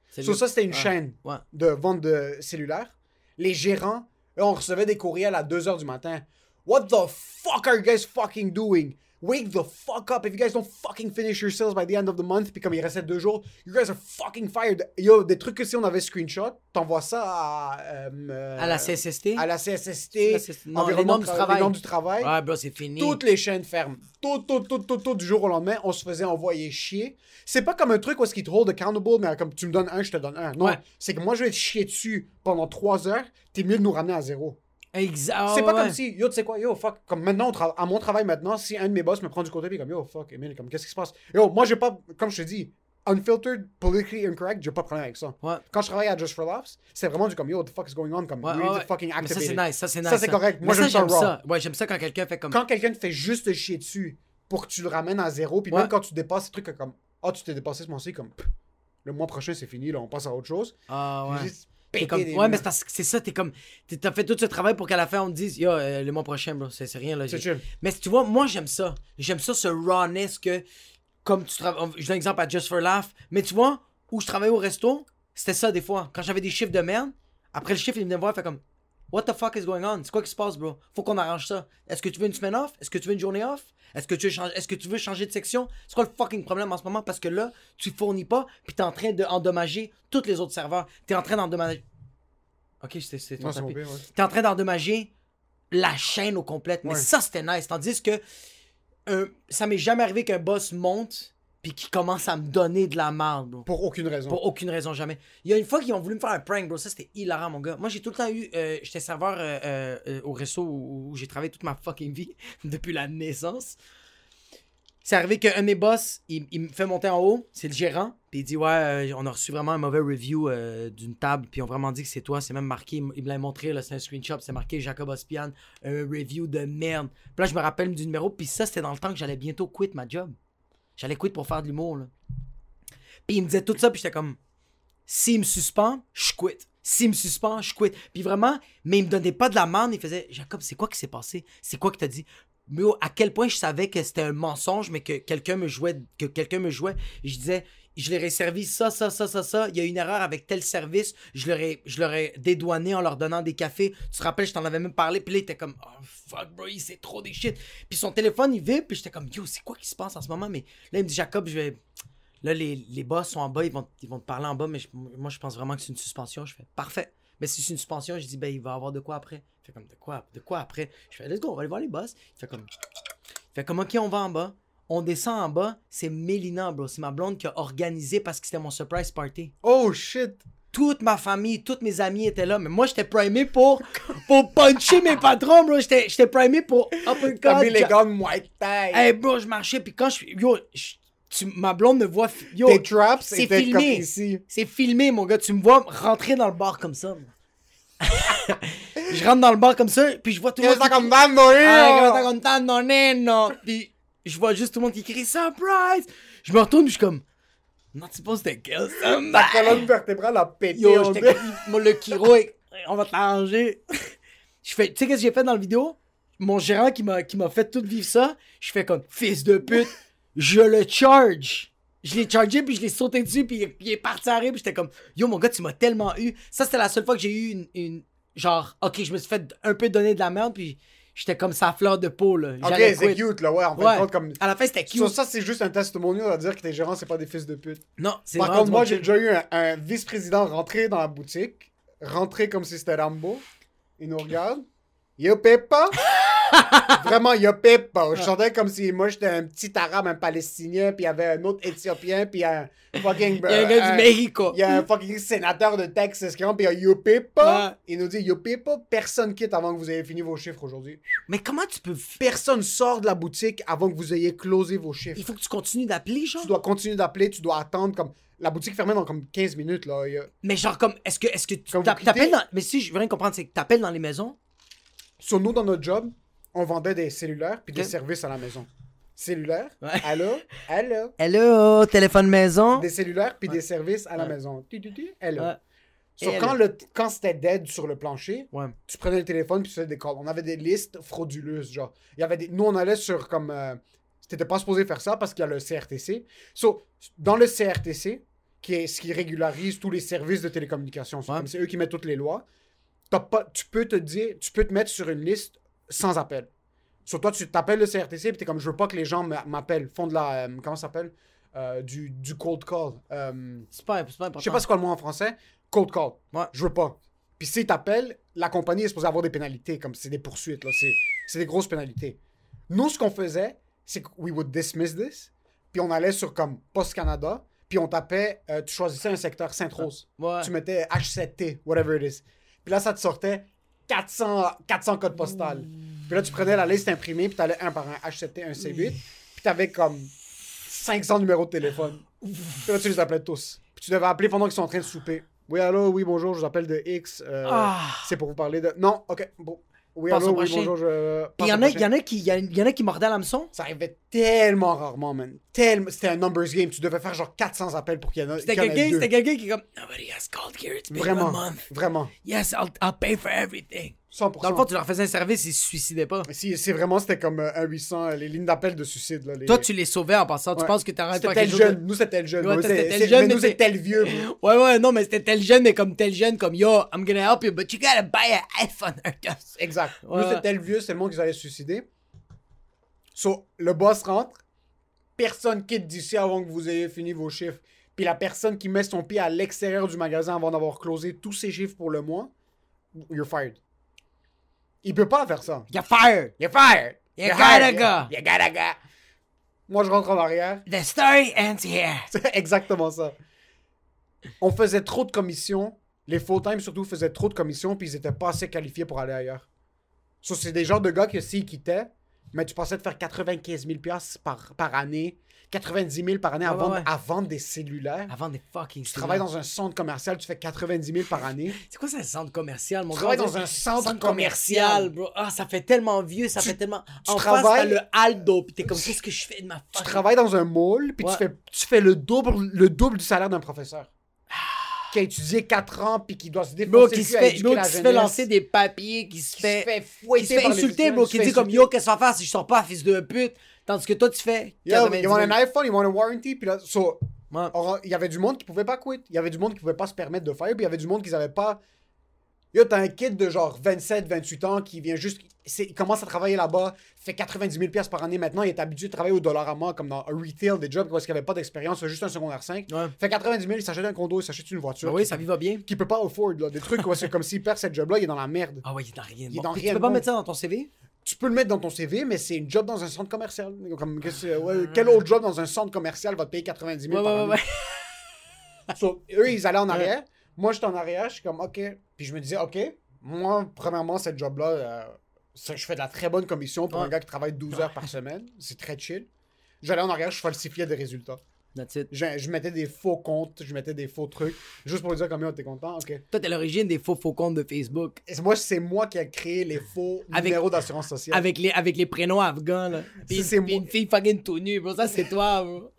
C'est sur le- ça, c'était une Ouais. chaîne Ouais. de vente de cellulaires. Les gérants, eux, on recevait des courriels à 2h du matin. What the fuck are you guys fucking doing? Wake the fuck up. If you guys don't fucking finish your sales by the end of the month, puis comme il restait deux jours, you guys are fucking fired. Yo, des trucs que si on avait screenshot, t'envoies ça à... euh, À la CSST? À la CSST, La CSST, non, les du tra- travail. les du travail. Ouais, bro, c'est fini. Toutes les chaînes ferment. Tout, tout, tout, tout, tout, du jour au lendemain, on se faisait envoyer chier. C'est pas comme un truc où est-ce qu'ils te hold accountable, mais comme tu me donnes un, je te donne un. Non, Ouais. c'est que moi, je vais te chier dessus pendant trois heures, t'es mieux de nous ramener à zéro. Exact. c'est pas ouais. comme si, yo, tu sais quoi, yo, fuck, comme maintenant, à mon travail maintenant, si un de mes boss me prend du côté, puis comme, yo, fuck, Emile, comme, qu'est-ce qui se passe? Yo, moi, j'ai pas, comme je te dis, unfiltered, politically incorrect, j'ai pas de problème avec ça. Ouais. Quand je travaillais à Just for Laughs, c'est vraiment du comme, yo, what the fuck is going on, comme, Ouais, need to fucking Mais ça, activate c'est nice. Ça, c'est nice. Ça, c'est correct. Moi, j'aime ça raw. ça. Ouais, j'aime ça quand quelqu'un fait comme. Quand quelqu'un te fait juste te chier dessus pour que tu le ramènes à zéro, puis même quand tu dépasses ces trucs comme, ah, tu t'es dépassé ce mois-ci, comme, pff, Le mois prochain, c'est fini, là, on passe à autre chose. Ah ouais. Comme- des ouais, mais c'est parce que c'est ça, t'es comme. T'as fait tout ce travail pour qu'à la fin on te dise, yo, euh, le mois prochain, bro, c'est rien, là. C'est j'ai- chill. Mais tu vois, moi j'aime ça. J'aime ça, ce rawness que, comme tu travailles. Je donne un exemple à Just for Laugh. Mais tu vois, où je travaillais au resto, c'était ça des fois. Quand j'avais des chiffres de merde, après le chiffre, il venait me voir, il fait comme, What the fuck is going on? C'est quoi qui se passe, bro? Faut qu'on arrange ça. Est-ce que tu veux une semaine off? Est-ce que tu veux une journée off? Est-ce que tu veux changer, est-ce que tu veux changer de section? C'est quoi le fucking problème en ce moment? Parce que là, tu fournis pas, puis t'es en train d'endommager tous les autres serveurs. T'es en train d'endommager. Ok, c'est c'est ton tapis. ouais. T'es en train d'endommager la chaîne au complète. Mais Ouais. ça, c'était nice. Tandis que euh, ça m'est jamais arrivé qu'un boss monte puis qu'il commence à me donner de la merde, bro. Pour aucune raison. Pour aucune raison, jamais. Il y a une fois qu'ils ont voulu me faire un prank, bro. Ça, c'était hilarant, mon gars. Moi, j'ai tout le temps eu. euh, J'étais serveur euh, euh, au resto où, où j'ai travaillé toute ma fucking vie, depuis la naissance. C'est arrivé qu'un de mes boss, il, il me fait monter en haut, c'est le gérant, puis il dit Ouais, on a reçu vraiment un mauvais review d'une table, puis on vraiment dit que c'est toi, c'est même marqué, il me l'a montré, là, c'est un screenshot, c'est marqué Jacob Ospian, un review de merde. Puis là, je me rappelle du numéro, puis ça, c'était dans le temps que j'allais bientôt quitter ma job. J'allais quitter pour faire de l'humour, là. Puis il me disait tout ça, puis j'étais comme s'il me suspend, je quitte. S'il me suspend, je quitte. Puis vraiment, mais il me donnait pas de la merde. Il faisait Jacob, c'est quoi qui s'est passé? C'est quoi que t'as dit? Mais oh, à quel point je savais que c'était un mensonge, mais que quelqu'un me jouait, que quelqu'un me jouait? Je disais, je leur ai servi ça, ça, ça, ça, ça. Il y a une erreur avec tel service. Je leur ai, je dédouané en leur donnant des cafés. Tu te rappelles, je t'en avais même parlé. Puis là, il était comme, oh fuck, bro, il sait trop des shit. Puis son téléphone, il vibre. Puis j'étais comme, yo, c'est quoi qui se passe en ce moment? Mais là, il me dit, Jacob, je vais. Là, les, les boss sont en bas, ils vont, ils vont te parler en bas, mais moi, je pense vraiment que c'est une suspension. Je fais, parfait. Mais si c'est une suspension, je dis, ben, il va avoir de quoi après. Il fait comme, de quoi, de quoi après? Je fais, let's go, on va aller voir les boss. Il fait comme, il fait comme, ok, on va en bas. On descend en bas, c'est Mélina, bro. C'est ma blonde qui a organisé parce que c'était mon surprise party. Oh shit! Toute ma famille, toutes mes amis étaient là, mais moi, j'étais primé pour, pour puncher mes patrons, bro. J'étais j'étais primé pour uppercut. T'as mis les ja- gants de Muay Thai. Hey, bro, je marchais, puis quand je suis. Yo, je- tu- ma blonde me voit. Yo, Tes traps c'est comme filmé. ici. c'est filmé, mon gars. Tu me vois rentrer dans le bar comme ça. je rentre dans le bar comme ça, puis je vois tout le monde. Qu'est-ce qui- comme Ah? Puis je vois juste tout le monde qui crie surprise. Je me retourne, je suis comme. Not supposed to kill Ta somebody. colonne vertébrale a pété. Yo, en j'étais deux. comme. Moi, le Kiro, on va t'arranger. Je fais. Tu sais, qu'est-ce que j'ai fait dans la vidéo? Mon gérant qui m'a qui m'a fait tout vivre ça, je fais comme fils de pute, je le charge. Je l'ai chargé, puis je l'ai sauté dessus, puis il, est parti à rire, puis j'étais comme, yo, mon gars, tu m'as tellement eu. Ça, c'était la seule fois que j'ai eu une, une- Genre, ok, je me suis fait un peu donner de la merde, puis j'étais comme sa fleur de peau, là. Ok, c'est cute, là, ouais. En Ouais. compte, comme. À la fin, c'était cute. Ça, ça, c'est juste un testimonial à dire que tes gérants, c'est pas des fils de pute. Non, c'est Par contre, moi, j'ai déjà eu un, un vice-président rentrer dans la boutique, rentrer comme si c'était Rambo. Il nous regarde. Yo, Peppa! Vraiment, yo, Peppa! Je sentais comme si moi, j'étais un petit arabe, un palestinien, puis il y avait un autre éthiopien, puis un fucking. Il y a un gars du Mexico. Il y a un fucking sénateur de Texas qui rentre, puis il y a Yo. Il nous dit Yo, Peppa, personne quitte avant que vous ayez fini vos chiffres aujourd'hui. Mais comment tu peux. Personne sort de la boutique avant que vous ayez closé vos chiffres. Il faut que tu continues d'appeler, genre. Tu dois continuer d'appeler, tu dois attendre comme. La boutique fermait dans comme 15 minutes, là. Il y a- Mais genre, comme, est-ce que, est-ce que tu t'appelles dans. Mais si je veux rien comprendre, c'est que t'appelles dans les maisons. Sur nous, dans notre job, on vendait des cellulaires puis des services à la maison. Cellulaire, Ouais. allô, allô? Hello, téléphone maison? Des cellulaires puis Ouais. des services à la Ouais. maison. Tu, tu, tu, hello. Ouais. Sur Et quand, le, quand c'était dead sur le plancher, Ouais. tu prenais le téléphone puis tu faisais des calls. On avait des listes frauduleuses, genre. Il y avait des... Nous, on allait sur comme... Euh... T'étais pas supposé faire ça parce qu'il y a le CRTC. So, dans le CRTC, qui est ce qui régularise tous les services de télécommunications, c'est Ouais. comme c'est eux qui mettent toutes les lois, t'as pas... tu peux te dire... Tu peux te mettre sur une liste sans appel. Sur toi, tu t'appelles le CRTC puis t'es comme, je veux pas que les gens m'a- m'appellent. Font de la... euh, comment ça s'appelle? Euh, du, du cold call. Euh, C'est pas, pas important. je sais pas c'est quoi le mot en français. Cold call. Ouais. Je veux pas. Puis s'ils t'appellent, la compagnie est supposée avoir des pénalités, comme c'est des poursuites, là. C'est, c'est des grosses pénalités. Nous, ce qu'on faisait, c'est que we would dismiss this. Puis on allait sur comme Post Canada, puis on tapait, euh, tu choisissais un secteur Sainte-Rose. Ouais. Tu mettais H7T, whatever it is. Puis là, ça te sortait 400, 400 codes postales. Puis là, tu prenais la liste imprimée, puis t'allais un par un H7T, un C8. Puis t'avais comme 500 numéros de téléphone. Puis là, tu les appelais tous. Puis tu devais appeler pendant qu'ils sont en train de souper. Oui, allô, oui, bonjour, je vous appelle de X. euh, Ah. C'est pour vous parler de. Non, ok, bon. Oui, Passe au prochain. Puis il y, en a- qui y, en a qui mordaient à l'hameçon. Ça arrivait tellement rarement, man. Tellement... C'était un numbers game. Tu devais faire genre 400 appels pour qu'il y en ait c'était quelqu'un qui est comme Nobody has called here. It's been Vraiment, a month. vraiment. Yes, I'll, I'll pay for everything. 100%. Dans le fond, tu leur faisais un service, ils se suicidaient pas. Si, c'est vraiment, c'était comme euh, un 800, euh, les lignes d'appel de suicide. Là, les... Toi, tu les sauvais en passant. Tu penses que t'arrêtes C'était pas chose. jeune. Nous, c'était tel jeune. Ouais, c'était tel jeune, mais nous, c'est tel vieux. Ouais, ouais, non, mais c'était tel jeune, mais comme tel jeune, comme yo, I'm gonna help you, but you gotta buy an iPhone. Exact. Ouais, Nous, c'était tel vieux, c'est le monde qui allaient se suicider. So, le boss rentre. Personne quitte d'ici avant que vous ayez fini vos chiffres. Puis la personne qui met son pied à l'extérieur du magasin avant d'avoir closé tous ses chiffres pour le mois, you're fired. Il peut pas faire ça. You're fired. You're fired. You You're gotta hired. go. You gotta go. Moi, je rentre en arrière. The story ends here. C'est exactement ça. On faisait trop de commissions. Les full-time, surtout, faisaient trop de commissions, puis ils étaient pas assez qualifiés pour aller ailleurs. So, c'est des genres de gars que s'ils quittaient, mais tu pensais de faire 95 000 piastres par, par année, 90 000 par année à, vendre, ouais. à vendre des cellulaires. Avant des fucking. Tu travailles dans un centre commercial, tu fais 90 000 par année. C'est quoi ça, un centre commercial, mon Tu travailles dans un centre commercial, commercial. bro. Ah, ça fait tellement vieux, ça Tu- fait tellement. tu en face, travailles- le Aldo, pis t'es comme, qu'est-ce que je fais de ma Tu fucking. travailles dans un mall, puis Ouais. tu, fais, tu fais le, double, le double du salaire d'un professeur. Qui a étudié 4 ans, puis qui doit se défoncer qui se fait, éduquer bro, la qui se fait jeunesse. lancer des papiers, qui se qui fait. se fait qui se fait insulter, bro, qui dit comme yo, qu'est-ce qu'on fait si je sors pas, fils de pute? Tandis que toi, tu fais. Yo, 90 ils 000. ont un iPhone, ils ont un warranty, puis là, so, Ouais. or, il y avait du monde qui pouvait pas quit. Il y avait du monde qui pouvait pas se permettre de faire, puis il y avait du monde qui n'avait pas. Yo, t'as un kid de genre 27, 28 ans qui vient juste. Il commence à travailler là-bas, fait 90 000 piastres par année maintenant, il est habitué de travailler au dollar à mois, comme dans un retail, des jobs parce qu'il avait pas d'expérience, juste un secondaire 5. Ouais. Fait 90 000, il s'achète un condo, il s'achète une voiture. Oui, ça va bien. Qui peut pas afford, là. Des trucs, c'est comme s'il perd cette job-là, il est dans la merde. Ah ouais, il est dans rien. Il est bon. dans Puis rien Tu peux pas bon. mettre ça dans ton CV? Tu peux le mettre dans ton CV, mais c'est une job dans un centre commercial. Comme, que- ouais, quel autre job dans un centre commercial va te payer 90 000 Ouais, par ouais. So, eux, ils allaient en arrière. Moi, j'étais en arrière. Je suis comme, OK. Puis je me disais, OK, moi, premièrement, cette job-là, euh, je fais de la très bonne commission pour un gars qui travaille 12 heures par semaine. C'est très chill. J'allais en arrière, je falsifiais des résultats. That's it. Je, je mettais des faux comptes, je mettais des faux trucs, juste pour dire combien t'es content. OK. Toi, t'es l'origine des faux faux comptes de Facebook. Et moi, c'est moi qui ai créé les faux Avec- numéros d'assurance sociale. Avec les, avec les prénoms afghans, là. Puis, c'est moi. une fille fucking tout nue, bro. Ça, c'est toi, bro.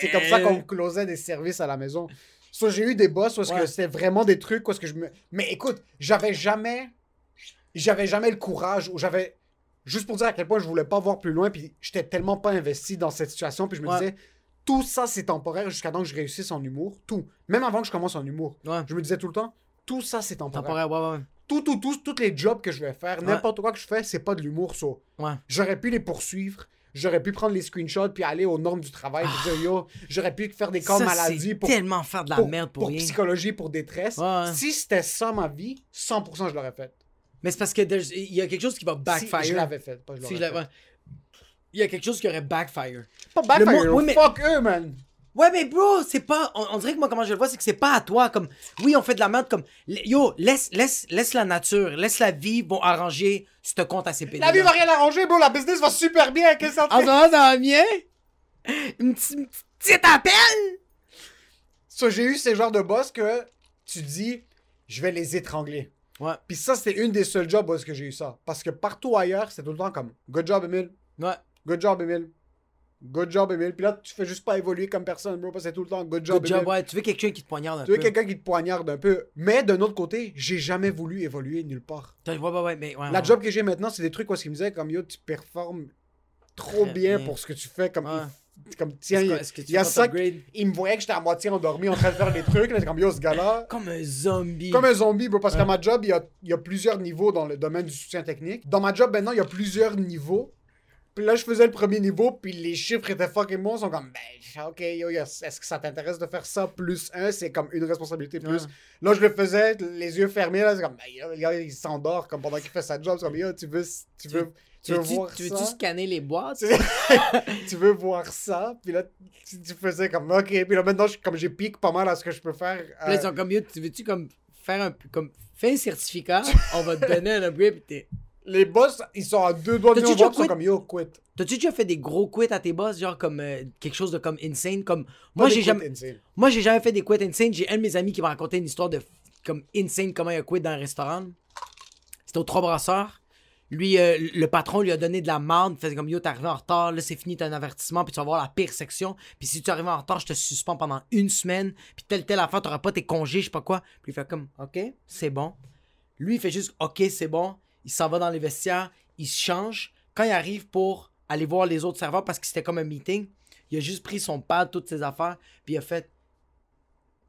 C'est comme ça qu'on closait des services à la maison. So, j'ai eu des boss parce Ouais. que c'était vraiment des trucs parce que je me. Mais écoute, j'avais jamais. J'avais jamais le courage ou j'avais. Juste pour dire à quel point je voulais pas voir plus loin, puis j'étais tellement pas investi dans cette situation, puis je me Ouais. disais, tout ça c'est temporaire jusqu'à temps que je réussisse en humour. Tout. Même avant que je commence en humour. Ouais. Je me disais tout le temps, tout ça c'est temporaire. Temporaire, ouais, ouais. Tout, tout, tout, tous les jobs que je vais faire, n'importe quoi que je fais, c'est pas de l'humour, ça. Ouais. J'aurais pu les poursuivre. J'aurais pu prendre les screenshots puis aller aux normes du travail dire yo, j'aurais pu faire des cas Ça, maladie pour, tellement faire de la pour, merde pour, rien. psychologie, pour détresse. Ouais. Si c'était ça ma vie, 100% je l'aurais fait. Mais c'est parce que il y a quelque chose qui va backfire. Si je l'avais fait, pas je Si fait. Il y a quelque chose qui aurait backfire. Pas backfire, mot- oui, mais- fuck eux, man. Ouais, mais bro, c'est pas. On, on dirait que moi, comment je le vois, c'est que c'est pas à toi. Comme, oui, on fait de la merde. Comme, yo, laisse, laisse, laisse la nature, laisse la vie, vont arranger ce compte à ses pédales. La vie va rien arranger, bro. La business va super bien. Qu'est-ce que ça te En ça va bien? Une petite appel? Ça, j'ai eu ces genres de boss que tu dis, je vais les étrangler. Ouais, Puis ça, c'était une des seuls jobs où est-ce que j'ai eu ça. Parce que partout ailleurs, c'était tout le temps comme, good job, Emile. ouais. Good job, Emile. Good job, Emile. Puis là, tu fais juste pas évoluer comme personne, bro, parce que c'est tout le temps good job, Good job, Emile. ouais. Tu veux quelqu'un qui te poignarde un Tu veux peu. quelqu'un qui te poignarde un peu. Mais d'un autre côté, j'ai jamais voulu évoluer nulle part. Ouais, ouais, ouais, mais. La job que j'ai maintenant, c'est des trucs où est-ce qu'il me disait comme yo, tu performes trop bien, bien. pour ce que tu fais. Comme, comme tiens, il, tu y a ça. Il me voyait que j'étais à moitié endormi en train de faire des trucs. Là, comme yo, ce gars-là. Comme un zombie. Comme un zombie, bro, parce Ouais. qu'à ma job, il y, a, il y a plusieurs niveaux dans le domaine du soutien technique. Dans ma job, maintenant, il y a plusieurs niveaux. Puis là, je faisais le premier niveau, puis les chiffres étaient fucking bons. Ils sont comme, ben, ok, yo, est-ce que ça t'intéresse de faire ça plus un? C'est comme une responsabilité plus. Ouais. Là, je le faisais, les yeux fermés, là, c'est comme, ben, yo, le gars, il s'endort comme pendant qu'il fait sa job. C'est comme, yo, tu veux, tu veux, tu Tu veux veux-tu voir tu veux-tu ça? scanner les boîtes? tu, tu veux voir ça? Puis là, tu, tu faisais comme, ok. Puis là, maintenant, je- comme j'ai pique pas mal à ce que je peux faire. Puis là, ils euh, sont comme, yo, tu veux-tu comme faire un. Comme, fais un certificat, on va te donner un upgrade, pis t'es. Les boss, ils sont à deux doigts de déjà voir, ils sont comme, yo, quit. T'as-tu déjà fait des gros quits à tes boss, genre comme euh, quelque chose de comme insane? Comme. Moi, j'ai jamais. insane. Moi, j'ai jamais fait des quits insane. J'ai un de mes amis qui m'a raconté une histoire de comme insane comment il a quit dans un restaurant. C'était aux Trois Brasseurs. Lui, euh, le patron lui a donné de la marde. Il faisait comme yo, t'es arrivé en retard, là c'est fini, t'as un avertissement, puis tu vas voir la pire section. Puis si tu arrives en retard, je te suspends pendant une semaine, puis telle, telle affaire, t'auras pas tes congés, je sais pas quoi. Puis il fait comme, ok, c'est bon. Lui, il fait juste, ok, c'est bon. Il s'en va dans les vestiaires, il se change. Quand il arrive pour aller voir les autres serveurs, parce que c'était comme un meeting, il a juste pris son pad, toutes ses affaires, puis il a fait,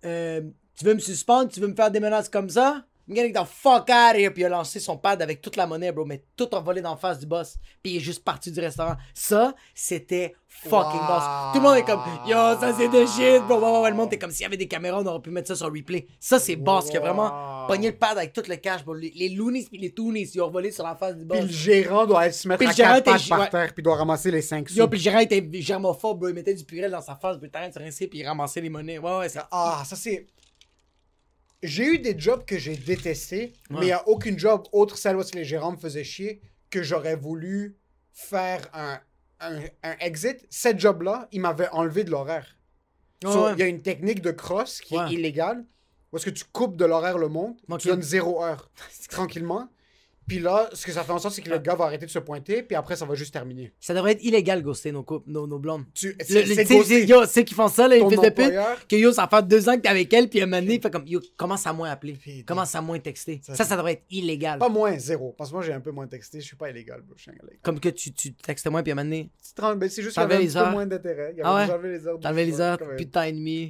euh, tu veux me suspendre, tu veux me faire des menaces comme ça? Getting the fuck out of here. Puis il a lancé son pad avec toute la monnaie, bro, mais tout envolé d'en face du boss. Puis il est juste parti du restaurant. Ça, c'était fucking Wow. boss. Tout le monde est comme, yo, ça c'est de shit, bro. Ouais, ouais, ouais, le monde est comme s'il y avait des caméras, on aurait pu mettre ça sur replay. Ça, c'est boss qui a vraiment Wow. pogné le pad avec tout le cash, bro. Les, les loonies puis les toonies, ils ont volé sur la face du boss. Puis le gérant doit se mettre à le quatre pattes par terre, puis doit ramasser les 5 sous. Yo, puis le gérant était germophobe, bro. Il mettait du purel dans sa face, puis t'arrêtes de se rincer, puis il ramassait les monnaies. Ouais, ouais, c'est. Ah, ça c'est. J'ai eu des jobs que j'ai détestés, mais il n'y a aucune job autre celle où les gérants me faisaient chier que j'aurais voulu faire un, un, un exit. Cette job-là, il m'avait enlevé de l'horaire. Ouais, So, ouais. Il y a une technique de cross qui Ouais. est illégale, où est-ce que tu coupes de l'horaire le monde, tu donnes zéro heure, tranquillement. Puis là, ce que ça fait en sorte, c'est que le gars va arrêter de se pointer, puis après, ça va juste terminer. Ça devrait être illégal, ghoster nos, couples, nos, nos blondes. Tu, c'est c'est. Yo, ceux qui font ça, là, les Ton fils de pute, que yo, ça fait deux ans que t'es avec elle, puis un moment donné, il fait comme, yo, commence à moins appeler. Commence à moins texter. Ça Ça, devrait être illégal. Pas moins, zéro. Parce que moi, j'ai un peu moins texté, je suis pas illégal, bro. Je suis un. Comme que tu, tu textes moins, puis un moment donné, C'est juste qu'il y avait un les petit peu moins d'intérêt. Il y Ah ouais? les heures. t'enlevais les heures, plus un- de temps et demi.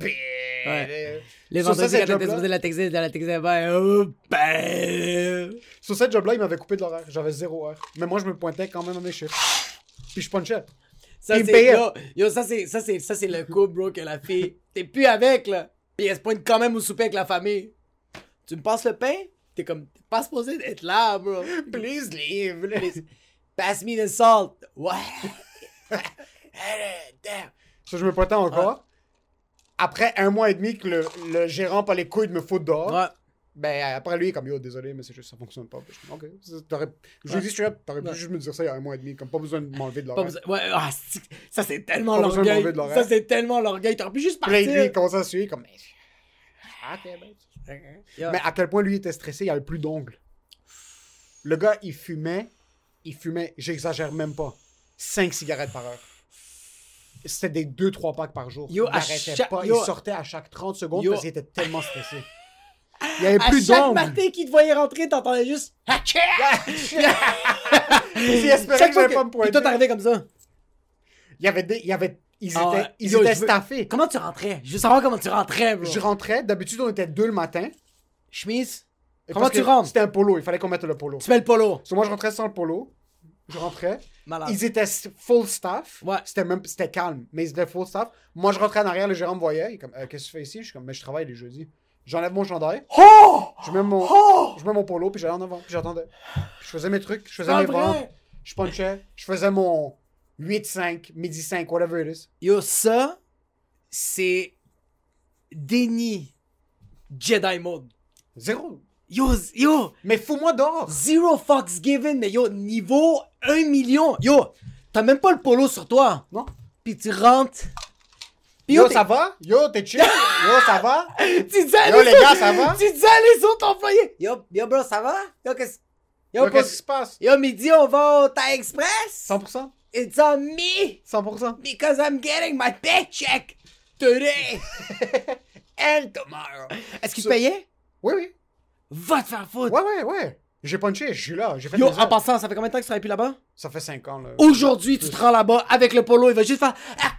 Ouais. Les Sur ça, vendredis, quand t'étais supposé la texter, la texter, ben, oh, ben. Sur cette job-là, m'avait coupé de l'horaire. J'avais zéro heure. Mais moi, je me pointais quand même à mes chiffres. Puis je punchais. Ça, c'est, payait. yo, yo, ça, c'est, ça, c'est, ça, c'est le couple, bro, que la fille, t'es plus avec, là. Puis elle se pointe quand même au souper avec la famille. Tu me passes le pain? T'es comme, t'es pas supposé d'être là, bro. Please leave. Please. Pass me the salt. Ouais. Ça, je me pointais encore. Après un mois et demi que le, le gérant pas les couilles de me foutre dehors, Ouais. Ben après lui, comme yo, désolé, mais c'est juste ça fonctionne pas. Puis je comme, ok. Ça, t'aurais- Je lui ai dit straight up, t'aurais pu Ouais. juste me dire ça il y a un mois et demi, comme pas besoin de m'enlever de l'horaire. besoin- Ouais, ah, ça c'est tellement l'orgueil. Ça c'est tellement l'orgueil. T'aurais pu juste Puis partir. lui, il commence à suivre comme. Ben. Yeah. Mais à quel point lui était stressé, il avait plus d'ongles. Le gars, il fumait, il fumait, j'exagère même pas, 5 cigarettes par heure. C'était des 2-3 packs par jour. Yo, il à arrêtait chaque- pas, yo- il sortait à chaque 30 secondes Yo. parce qu'il était tellement stressé. Il y avait à plus chaque d'ongles. matin qu'il te voyait rentrer, t'entendais juste. il espérait Chaque que fois j'allais que- pas me toi t'arrivais comme ça? Il y avait des, il y avait, ils Ah étaient, ils Yo, étaient veux- staffés. Comment tu rentrais? Je veux savoir comment tu rentrais, bro. Je rentrais, d'habitude on était deux le matin. Chemise? Comment tu que rentres? C'était un polo, il fallait qu'on mette le polo. Tu mets le polo. So, moi je rentrais sans le polo. Je rentrais. Malade. Ils étaient full staff. Ouais. C'était même c'était calme, mais ils étaient full staff. Moi, je rentrais en arrière, le gérant me voyait. Il est comme, Euh, qu'est-ce que tu fais ici? Je suis comme, mais je travaille les jeudis. J'enlève mon chandail, Oh je mets mon, Oh je mets mon polo, puis j'allais en avant, puis j'attendais. Je faisais mes trucs, je faisais Pas mes ventes, je punchais, je faisais mon 8-5, midi 5, whatever it is. Yo, ça, c'est déni Jedi mode. Zéro. Yo, yo, Mais fous-moi dehors. zero fucks given, mais yo, niveau 1 million. Yo, t'as même pas le polo sur toi. Non. Puis tu rentres. Yo, ça va? Yo, t'es chill? Yo, ça va? Tu dis à Yo, les gars, ça va? Tu dis à les autres employés. Yo, yo, bro, ça va? Yo, qu'est-ce. Yo, Yo, qu'est-ce qui se passe? yo, midi, on va au Thai Express? 100%? It's on me 100%? because I'm getting my paycheck today and tomorrow. Est-ce qu'ils te So- payaient? Oui, oui. Va te faire foutre. Ouais, ouais, ouais. J'ai punché, je suis là. J'ai fait Yo, en passant, ça fait combien de temps que tu travailles plus là-bas? Ça fait 5 ans, là. Aujourd'hui, tu te rends là-bas avec le polo, il va juste faire Ah!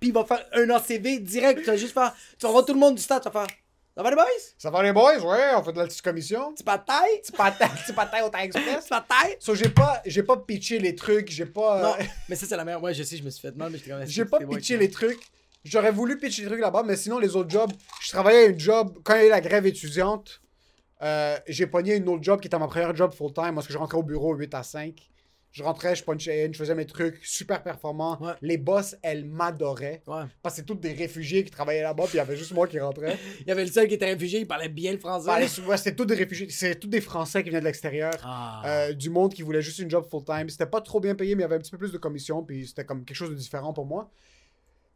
Puis il va faire un ACV direct, tu vas juste faire. Tu vas voir tout le monde du stade, tu vas faire. Ça va les boys? Ça va les boys? Ouais, on fait de la petite commission. Tu taille? Petit patin, petit patin au Time Express. Tu taille? So, j'ai pas, j'ai pas pitché les trucs, j'ai pas, Non, euh, mais ça, c'est la meilleure. Ouais, je sais, je me suis fait mal, mais j'étais quand même. j'ai pas pitché les trucs. J'aurais voulu pitcher les trucs là-bas, mais sinon, les autres jobs, je travaillais à une job, quand il y a eu la grève étudiante, euh, j'ai pogné une autre job qui était ma première job full-time, parce que je rentrais au bureau 8 à 5. Je rentrais, je punchais in, je faisais mes trucs super performants. Ouais. Les boss, elles m'adoraient. Ouais. Parce que c'est toutes des réfugiés qui travaillaient là-bas, puis il y avait juste moi qui rentrais. Il y avait le seul qui était réfugié, il parlait bien le français. Ouais, c'était tous des réfugiés, c'est tous des Français qui venaient de l'extérieur. Ah. Euh, du monde qui voulait juste une job full-time. C'était pas trop bien payé, mais il y avait un petit peu plus de commission, puis c'était comme quelque chose de différent pour moi.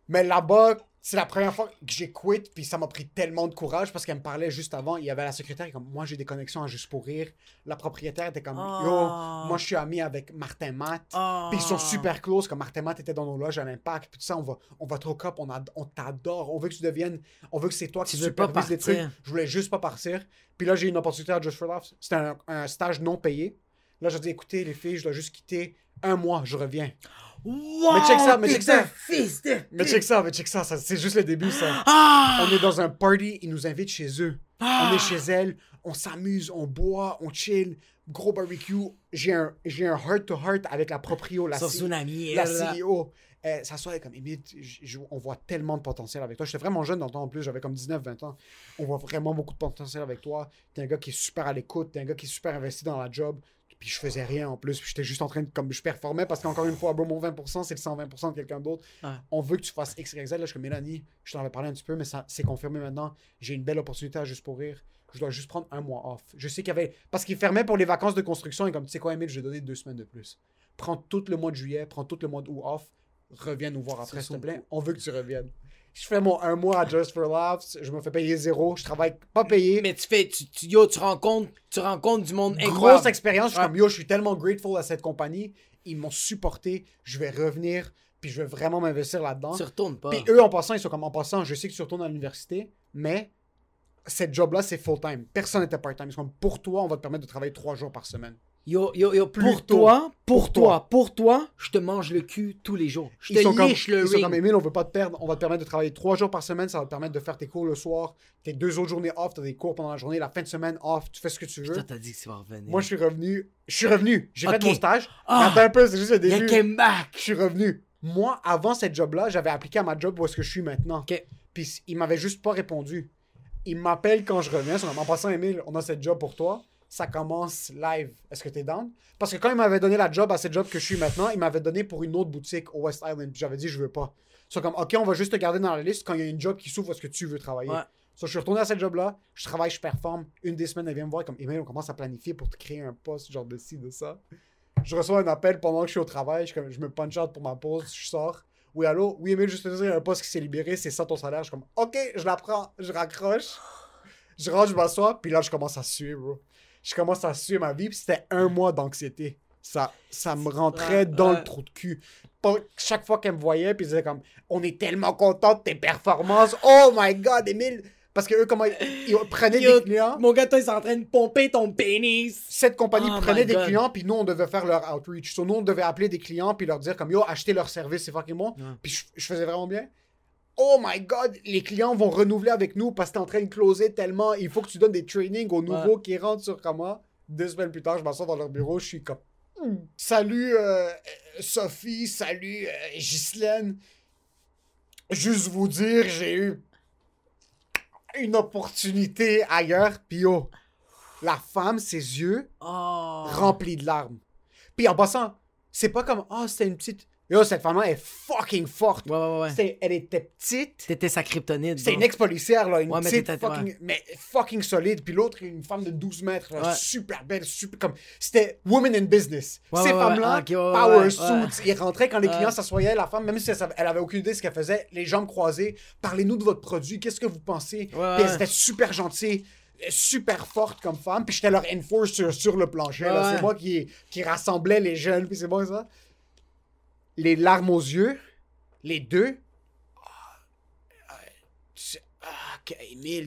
Mais là-bas, c'est la première fois que j'ai quitté, puis ça m'a pris tellement de courage parce qu'elle me parlait juste avant. Il y avait la secrétaire, comme moi j'ai des connexions à Juste pour Rire. La propriétaire était comme Oh. Yo, moi je suis ami avec Martin Matt. Oh. Puis ils sont super close, comme Martin Matt était dans nos loges à l'impact. Puis tout ça, on va, on va trop up, on, ad- on t'adore, on veut que tu deviennes, on veut que c'est toi qui Tu veux pas supervise les trucs. Je voulais juste pas partir. Puis là, j'ai eu une opportunité à Just for Laughs. C'était un, un stage non payé. Là, j'ai dit, écoutez, les filles, je dois juste quitter un mois, je reviens. Wow, Mais check ça, mais check ça. un fils de Mais check ça, mais check ça, ça c'est juste le début, ça. Ah! On est dans un party, ils nous invitent chez eux. Ah! On est chez elle, on s'amuse, on boit, on chill, gros barbecue. J'ai un, j'ai un heart-to-heart avec la proprio, la, C- Tsunami, la. CEO. Euh, ça soit comme, Émile, on voit tellement de potentiel avec toi. J'étais vraiment jeune dans le temps en plus, j'avais comme 19-20 ans. On voit vraiment beaucoup de potentiel avec toi. T'es un gars qui est super à l'écoute, t'es un gars qui est super investi dans la job. Puis je faisais rien en plus, puis j'étais juste en train de, comme je performais parce qu'encore une fois, bro, mon 20%, c'est le 120% de quelqu'un d'autre. Ouais. On veut que tu fasses X, Y, Z. Là, je suis comme Mélanie, je t'en avais parlé un petit peu, mais ça c'est confirmé maintenant. J'ai une belle opportunité à juste pour rire. Je dois juste prendre un mois off. Je sais qu'il y avait. Parce qu'il fermait pour les vacances de construction et comme tu sais quoi, Emile, je vais donner deux semaines de plus. Prends tout le mois de juillet, prends tout le mois d'août off. Reviens nous voir après, s'il te son plaît. On veut que tu reviennes. Je fais mon un mois à Just for Laughs. Je me fais payer zéro. Je travaille pas payé. Mais tu fais, tu, tu- yo, tu rencontres, tu rencontres du monde Grosse incroyable. expérience. Je suis Ouais. comme yo, je suis tellement grateful à cette compagnie. Ils m'ont supporté. Je vais revenir. Puis je vais vraiment m'investir là-dedans. Tu retournes pas. Puis eux, en passant, ils sont comme en passant, je sais que tu retournes à l'université, mais cette job-là, c'est full-time. Personne n'était part-time. Ils sont comme pour toi, on va te permettre de travailler trois jours par semaine. Yo, yo, yo, pour Plutôt. toi, pour, Pour toi, toi. pour toi, je te mange le cul tous les jours. Je Ils sont te comme, liche le ils sont ring. comme Emile, on veut pas te perdre, on va te permettre de travailler trois jours par semaine, ça va te permettre de faire tes cours le soir, tes deux autres journées off, t'as des cours pendant la journée, la fin de semaine off, tu fais ce que tu veux. Toi, t'as dit que tu vas revenir. Moi, je suis revenu, je suis revenu, j'ai fait mon stage. Ah! Attends un peu, c'est juste le début. came back. Je suis revenu. Moi, avant cette job-là, j'avais appliqué à ma job où est-ce que je suis maintenant. Ok. Puis il m'avait juste pas répondu. Il m'appelle quand je reviens. comme, En passant, Emile, on a cette job pour toi. Ça commence live. Est-ce que t'es down? Parce que quand il m'avait donné la job à cette job que je suis maintenant, il m'avait donné pour une autre boutique au West Island. Puis j'avais dit, je veux pas. C'est comme, OK, on va juste te garder dans la liste quand il y a une job qui s'ouvre, est-ce que tu veux travailler? Ouais. So, je suis retourné à cette job-là. Je travaille, je performe. Une des semaines, elle vient me voir comme, Emile, on commence à planifier pour te créer un poste, genre de ci, de ça. Je reçois un appel pendant que je suis au travail. Je, comme- je me punch out pour ma pause. Je sors. Oui, allô? Oui, Emile, juste te dire, il y a un poste qui s'est libéré. C'est ça ton salaire? Je suis comme, OK, je la prends. Je raccroche. Je rentre, je m'assois. Puis là, je commence à suer, bro. Je commence à suer ma vie. Puis c'était un mois d'anxiété. Ça, ça me rentrait Ouais, dans ouais. le trou de cul. Chaque fois qu'elle me voyait, puis ils disaient comme, on est tellement content de tes performances. Oh my god, Emile! Parce que eux, comment ils, ils prenaient Yo, des clients Mon gars, toi, ils sont en train de pomper ton pénis. cette compagnie Oh prenait des God. clients, puis nous, on devait faire leur outreach. So, nous, on devait appeler des clients, puis leur dire comme, yo, achetez leur service, c'est fucking bon. Puis je, je faisais vraiment bien. Oh my God, les clients vont renouveler avec nous parce que t'es en train de closer tellement. Il faut que tu donnes des trainings aux nouveaux qui rentrent sur comment. Deux semaines plus tard, je m'assois dans leur bureau, je suis comme, Hmm, salut euh, euh, Sophie, salut euh, Ghislaine. Juste vous dire, j'ai eu une opportunité ailleurs, puis yo, la femme, ses yeux, Oh. rempli de larmes. Puis en passant, c'est pas comme, oh, c'était une petite. Yo, cette femme-là est fucking forte. Ouais, ouais, ouais. C'était- Elle était petite. C'était sa kryptonite. Bro. une ex-policière, là, une Ouais, mais petite t'étais- fucking, mais fucking solide. Puis l'autre, une femme de 12 mètres, là, Ouais. super belle, super comme. C'était woman in business. Ouais, Ces ouais, ouais, femmes-là, ouais, ok, ouais, ouais, power ouais, suits. Ils rentraient quand les clients s'assoyaient, la femme, même si elle, savait- elle avait aucune idée de ce qu'elle faisait, les jambes croisées. Parlez-nous de votre produit, qu'est-ce que vous pensez? Ouais, Puis ouais. elle était super gentille. Super forte comme femme, puis j'étais leur enforcer sur, sur le plancher. là. Ouais, ouais. C'est moi qui, qui rassemblais les jeunes, puis c'est moi ça. Les larmes aux yeux, les deux. Ah, ah, tu- ah,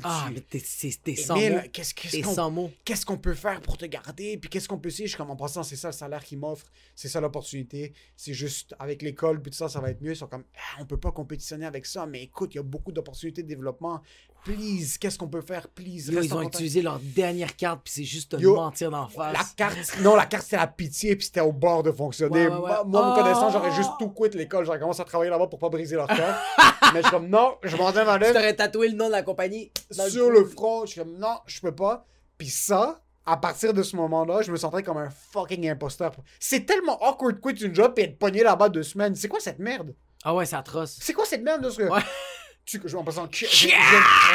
Ah, tu- mais t'es sans mots. Émile, qu'est-ce qu'est-ce T'es qu'on sans mots. qu'est-ce qu'on peut faire pour te garder, puis qu'est-ce qu'on peut essayer? Je suis comme en passant, c'est ça le salaire qu'ils m'offrent, c'est ça l'opportunité. C'est juste avec l'école, puis tout ça, ça va être mieux. Ils sont comme, Ah, on peut pas compétitionner avec ça, mais écoute, il y a beaucoup d'opportunités de développement. Please, qu'est-ce qu'on peut faire, please. Yo, ils ont utilisé leur dernière carte, puis c'est juste te Yo, mentir d'en face. La carte, non, la carte c'était la pitié, puis c'était au bord de fonctionner. Ouais, ouais, ouais. Moi, moi, me Oh! connaissant, j'aurais juste tout quitté l'école. J'aurais commencé à travailler là-bas pour pas briser leur cœur. mais je suis comme, non, je m'en Tu lettre t'aurais tatoué le nom de la compagnie sur le front. Je suis comme, non, je peux pas. Puis ça, à partir de ce moment-là, je me sentais comme un fucking imposteur. C'est tellement awkward de quitter une job et être pogné là-bas deux semaines. C'est quoi cette merde? Ah ouais, c'est atroce. C'est quoi cette merde de ce que... Ouais. Tu, je, en passant, j'ai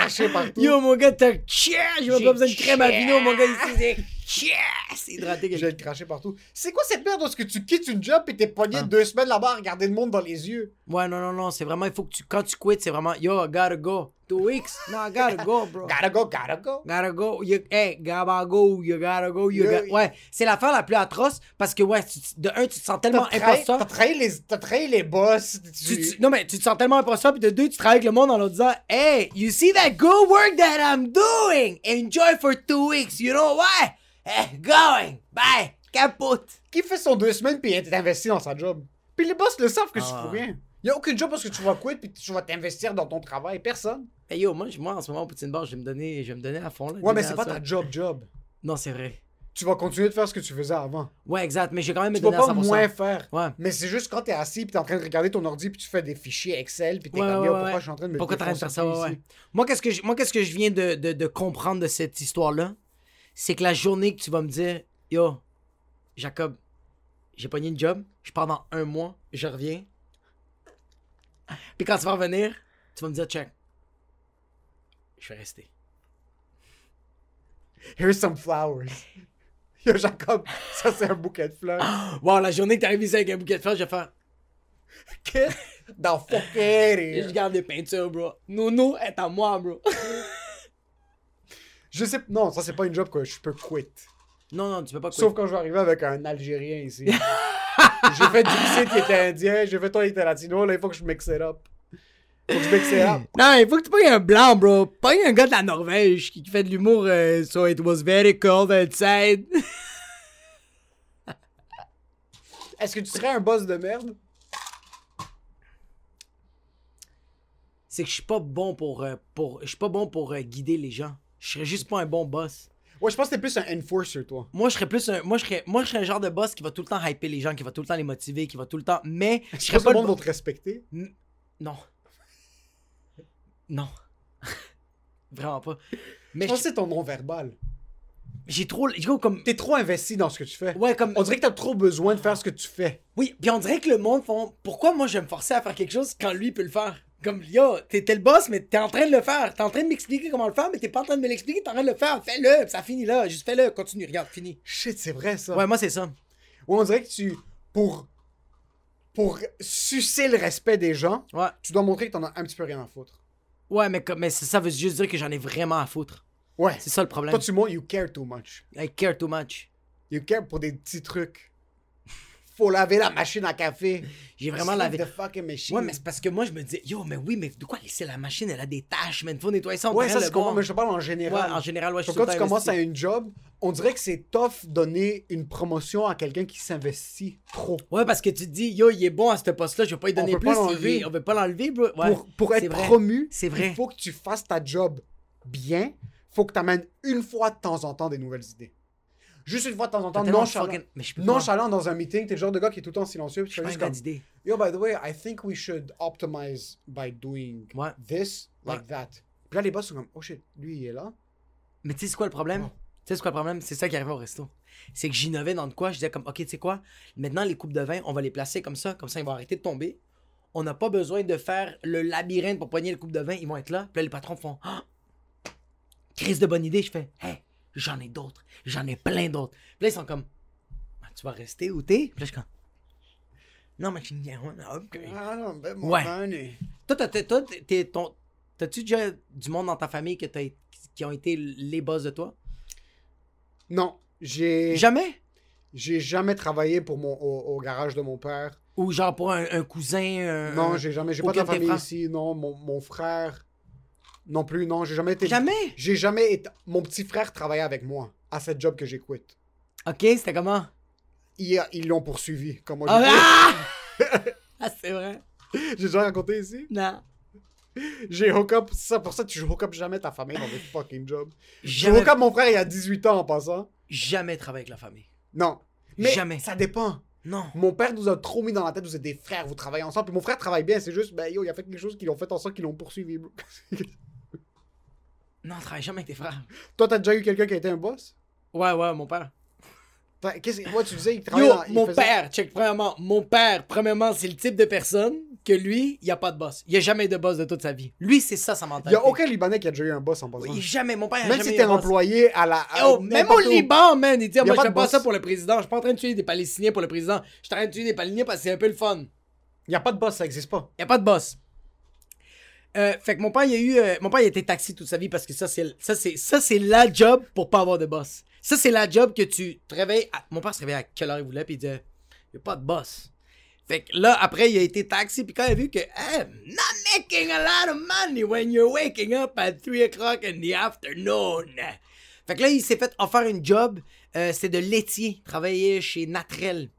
j'ai partout. Yo, mon gars, t'as chia! J'ai pas besoin de crème à vino, mon gars, ici, c'est chia! C'est hydraté. J'ai craché partout. C'est quoi cette merde où est-ce que tu quittes une job et t'es pogné Ah. deux semaines là-bas à regarder le monde dans les yeux? Ouais, non, non, non, c'est vraiment, il faut que tu, quand tu quittes, c'est vraiment, yo, I gotta go. Two weeks? No, I gotta go, bro. Gotta go, gotta go. Gotta go. You, hey, gotta go. You gotta go. You Yeah. got- Ouais, c'est l'affaire la plus atroce parce que, ouais, tu- de un, tu te sens tellement imposteur. t'as trahi les, t'as trahi les boss. Tu- Tu- tu- non, mais tu te sens tellement imposteur, puis de deux, tu travailles avec le monde en leur disant Hey, you see that good work that I'm doing? Enjoy for two weeks. You know why? Hey, going. Bye. Capote. Qui fait son deux semaines puis est investi dans sa job? Puis les boss le savent que tu Ah. fous rien. Y a aucune job parce que tu vas quitter puis tu vas t'investir dans ton travail. Personne. Hey yo, moi, moi en ce moment, au Poutine Bar, je vais me donner, je vais me donner à fond. Là, Ouais, mais c'est pas ta job job. Non, c'est vrai. Tu vas continuer de faire ce que tu faisais avant. Ouais, exact. Mais j'ai quand même me Tu vas à pas 100%. moins faire. Ouais. Mais c'est juste quand t'es assis puis t'es en train de regarder ton ordi puis tu fais des fichiers Excel puis t'es Ouais, comme ouais, pourquoi je suis en train de me Pourquoi t'es en train de faire ça, ouais? Moi, qu'est-ce que je, moi, qu'est-ce que je viens de, de, de comprendre de cette histoire-là, c'est que la journée que tu vas me dire, yo, Jacob, j'ai pogné une job, je pars dans un mois, je reviens. Puis quand tu vas revenir, tu vas me dire, check, je vais rester. Here's some flowers. Yo, Jacob, ça c'est un bouquet de fleurs. Wow, la journée que t'arrives ici avec un bouquet de fleurs, je vais faire, Get the fuck out of et je garde des peintures, bro. Nounou est à moi, bro. Je sais, non, ça c'est pas une job que je peux quit. non, non, tu peux pas quitter. Sauf quand je vais arriver avec un Algérien ici. j'ai fait Dixit qui était indien, j'ai fait toi qui était latino, là il faut que je mixe it up. Faut que. Non, il faut que tu pognes un blanc, bro. Pogne un gars de la Norvège qui fait de l'humour. euh, so it was very cold outside. Est-ce que tu serais un boss de merde? C'est que je suis pas bon pour, euh, pour je suis pas bon pour euh, guider les gens. Je serais juste pas un bon boss. Ouais, je pense que t'es plus un enforcer, toi. Moi, je serais plus un moi je serais moi je serais un genre de boss qui va tout le temps hyper les gens, qui va tout le temps les motiver, qui va tout le temps mais je serais pas le le monde bo- va te respecter? Non. Non. Vraiment pas. Mais Je c'est ton non-verbal. j'ai trop j'ai trop comme T'es trop investi dans ce que tu fais. ouais comme On dirait que t'as trop besoin de faire ce que tu fais. Oui, puis on dirait que le monde font pourquoi moi je vais me forcer à faire quelque chose quand lui peut le faire? Comme yo, t'es le boss, mais t'es en train de le faire. T'es en train de m'expliquer comment le faire, mais t'es pas en train de me l'expliquer, t'es en train de le faire. Fais-le, ça finit là. Juste fais-le, continue, regarde, fini. Shit, c'est vrai ça. Ouais, moi c'est ça. Ouais, on dirait que tu. Pour. Pour sucer le respect des gens, Ouais. tu dois montrer que t'en as un petit peu rien à foutre. Ouais, mais, mais ça ça veut juste dire que j'en ai vraiment à foutre. Ouais. C'est ça le problème. Toi, tu montres, you care too much. I care too much. You care pour des petits trucs. Faut laver la machine à café. J'ai vraiment lavé. the fucking machine. Ouais, mais c'est parce que moi je me dis, yo, mais oui, mais de quoi laisser la machine, elle a des tâches, man. Faut nettoyer ça. on Ouais, ça c'est bon. mais je parle en Ouais, général. en général, ouais, je suis quand tu commences à une job, on dirait que c'est tough donner une promotion à quelqu'un qui s'investit trop. Ouais, parce que tu te dis, yo, il est bon à ce poste-là, je vais pas lui On donner peut plus. pas il On veut pas l'enlever, bro. Ouais. pour, pour être vrai. promu, C'est vrai. il faut que tu fasses ta job bien. faut que tu amènes une fois de temps en temps des nouvelles idées. Juste une fois de temps en temps, nonchalant. fucking- Mais je peux pas. Nonchalant dans un meeting, t'es le genre de gars qui est tout le temps silencieux. Je pas comme, d'idée. Yo, by the way, I think we should optimize by doing Ouais. this like Ouais. that. Puis là, les boss sont comme, oh shit, lui, il est là. Mais tu sais, c'est quoi le problème? Oh. Tu sais, c'est quoi le problème? C'est ça qui arrivait au resto. C'est que j'innovais dans de quoi? Je disais comme, OK, tu sais quoi? Maintenant, les coupes de vin, on va les placer comme ça. Comme ça, ils vont arrêter de tomber. On n'a pas besoin de faire le labyrinthe pour poigner les coupes de vin. Ils vont être là. Puis là, les patrons font, ah! Crise de bonne idée. Je fais, hey, j'en ai d'autres. J'en ai plein d'autres. Puis là, ils sont comme, Ah, tu vas rester où t'es? Puis là, je suis comme, non, mais je suis. Ah non, ben Ouais. Toi, t'as-tu déjà du monde dans ta famille que qui ont été les boss de toi? Non, j'ai Jamais? j'ai jamais travaillé pour mon, au, au garage de mon père. Ou genre pour un, un cousin? un- Non, j'ai jamais, j'ai pas de famille ici. Non, mon, mon frère non plus. Non, j'ai jamais été. Jamais? J'ai jamais été. Mon petit frère travaillait avec moi à cette job que j'ai quitté. Ok, c'était comment? Ils ils l'ont poursuivi. Comme moi, Ah, ah! Ah, c'est vrai. j'ai déjà raconté ici? Non. J'ai hook up. Ça, pour ça, tu hook up jamais ta famille dans des fucking jobs. J'ai hook up mon frère il y a 18 ans en passant. jamais travailler avec la famille. Non. Mais Jamais. ça dépend. Non. Mon père nous a trop mis dans la tête, vous êtes des frères, vous travaillez ensemble. Puis mon frère travaille bien, c'est juste, ben yo, il a fait quelque chose qui l'ont fait en sorte qu'ils l'ont poursuivi, bro. Non, travaille jamais avec tes frères. Toi, t'as déjà eu quelqu'un qui a été un boss? Ouais, ouais, mon père. Ouais, tu disais, il travaillait Yo, dans- il mon faisait- père, check, premièrement, mon père, premièrement, c'est le type de personne que lui, il n'y a pas de boss. Il n'y a jamais de boss de toute sa vie. Lui, c'est ça sa Il mentalité. n'y a aucun Libanais qui a déjà eu un boss en passant. Oui, jamais. Mon père, il a Même jamais si t'es boss. employé à la. à Yo, même au. Liban, man, il dit, moi, pas je fais pas ça pour le président. Je suis pas en train de tuer des Palestiniens pour le président. Je suis en train de tuer des Palestiniens parce que c'est un peu le fun. Il n'y a pas de boss, ça n'existe pas. Il a pas de boss. Euh, fait que mon père, il a eu. euh, mon père, il a été taxi toute sa vie parce que ça, c'est ça, c'est ça, c'est la job pour pas avoir de boss. Ça, c'est la job que tu te réveilles. à- Mon père se réveillait à quelle heure il voulait, puis il disait, il a pas de boss. Fait que là, après, il a été taxi, puis quand il a vu que, hey, not making a lot of money when you're waking up at 3 o'clock in the afternoon. Fait que là, il s'est fait offrir une job, euh, c'est de laitier, travailler chez Natrel.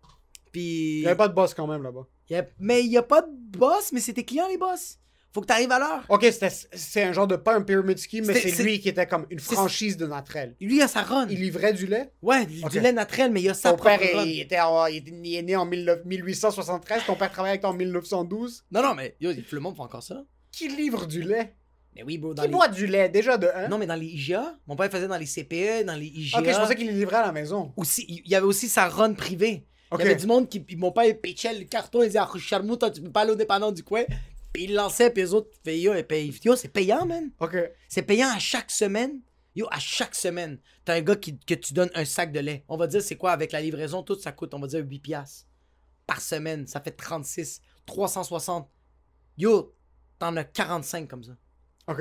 Puis. Il n'y avait pas de boss quand même là-bas. Il y a- Mais il n'y a pas de boss, mais c'est tes clients les boss. Faut que tu arrives à l'heure. Ok, c'est un genre de. Pas un pyramid scheme, mais C'est- lui qui était comme une franchise de Natrel. Lui, il a sa run. Il livrait du lait? Ouais, du lait naturel, mais il a sa Ton propre père, run. il, était il était- il est né en 19 1873. Ton père travaillait avec toi en 1912. Non, non, mais yo, tout le monde fait encore ça. Qui livre du lait? Mais oui, bro, dans Qui les... boit du lait? Déjà de 1. Non, mais dans les IGA, mon père faisait dans les CPE, dans les IGA. Ok, je pensais qu'il les livrait à la maison. Aussi, il y avait aussi sa run privée. Il y avait du monde qui. Mon père, il pitchait le carton, il disait Ah, Charmouta, tu peux pas aller au dépanneur du coin. Puis il lançait, puis les autres, yo, ils payent. Yo, c'est payant, man. Ok. C'est payant à chaque semaine. Yo, à chaque semaine, t'as un gars qui, que tu donnes un sac de lait. On va dire, c'est quoi, avec la livraison, tout ça coûte, on va dire 8 piastres. Par semaine, ça fait 36, 360. Yo, t'en as 45 comme ça. Ok.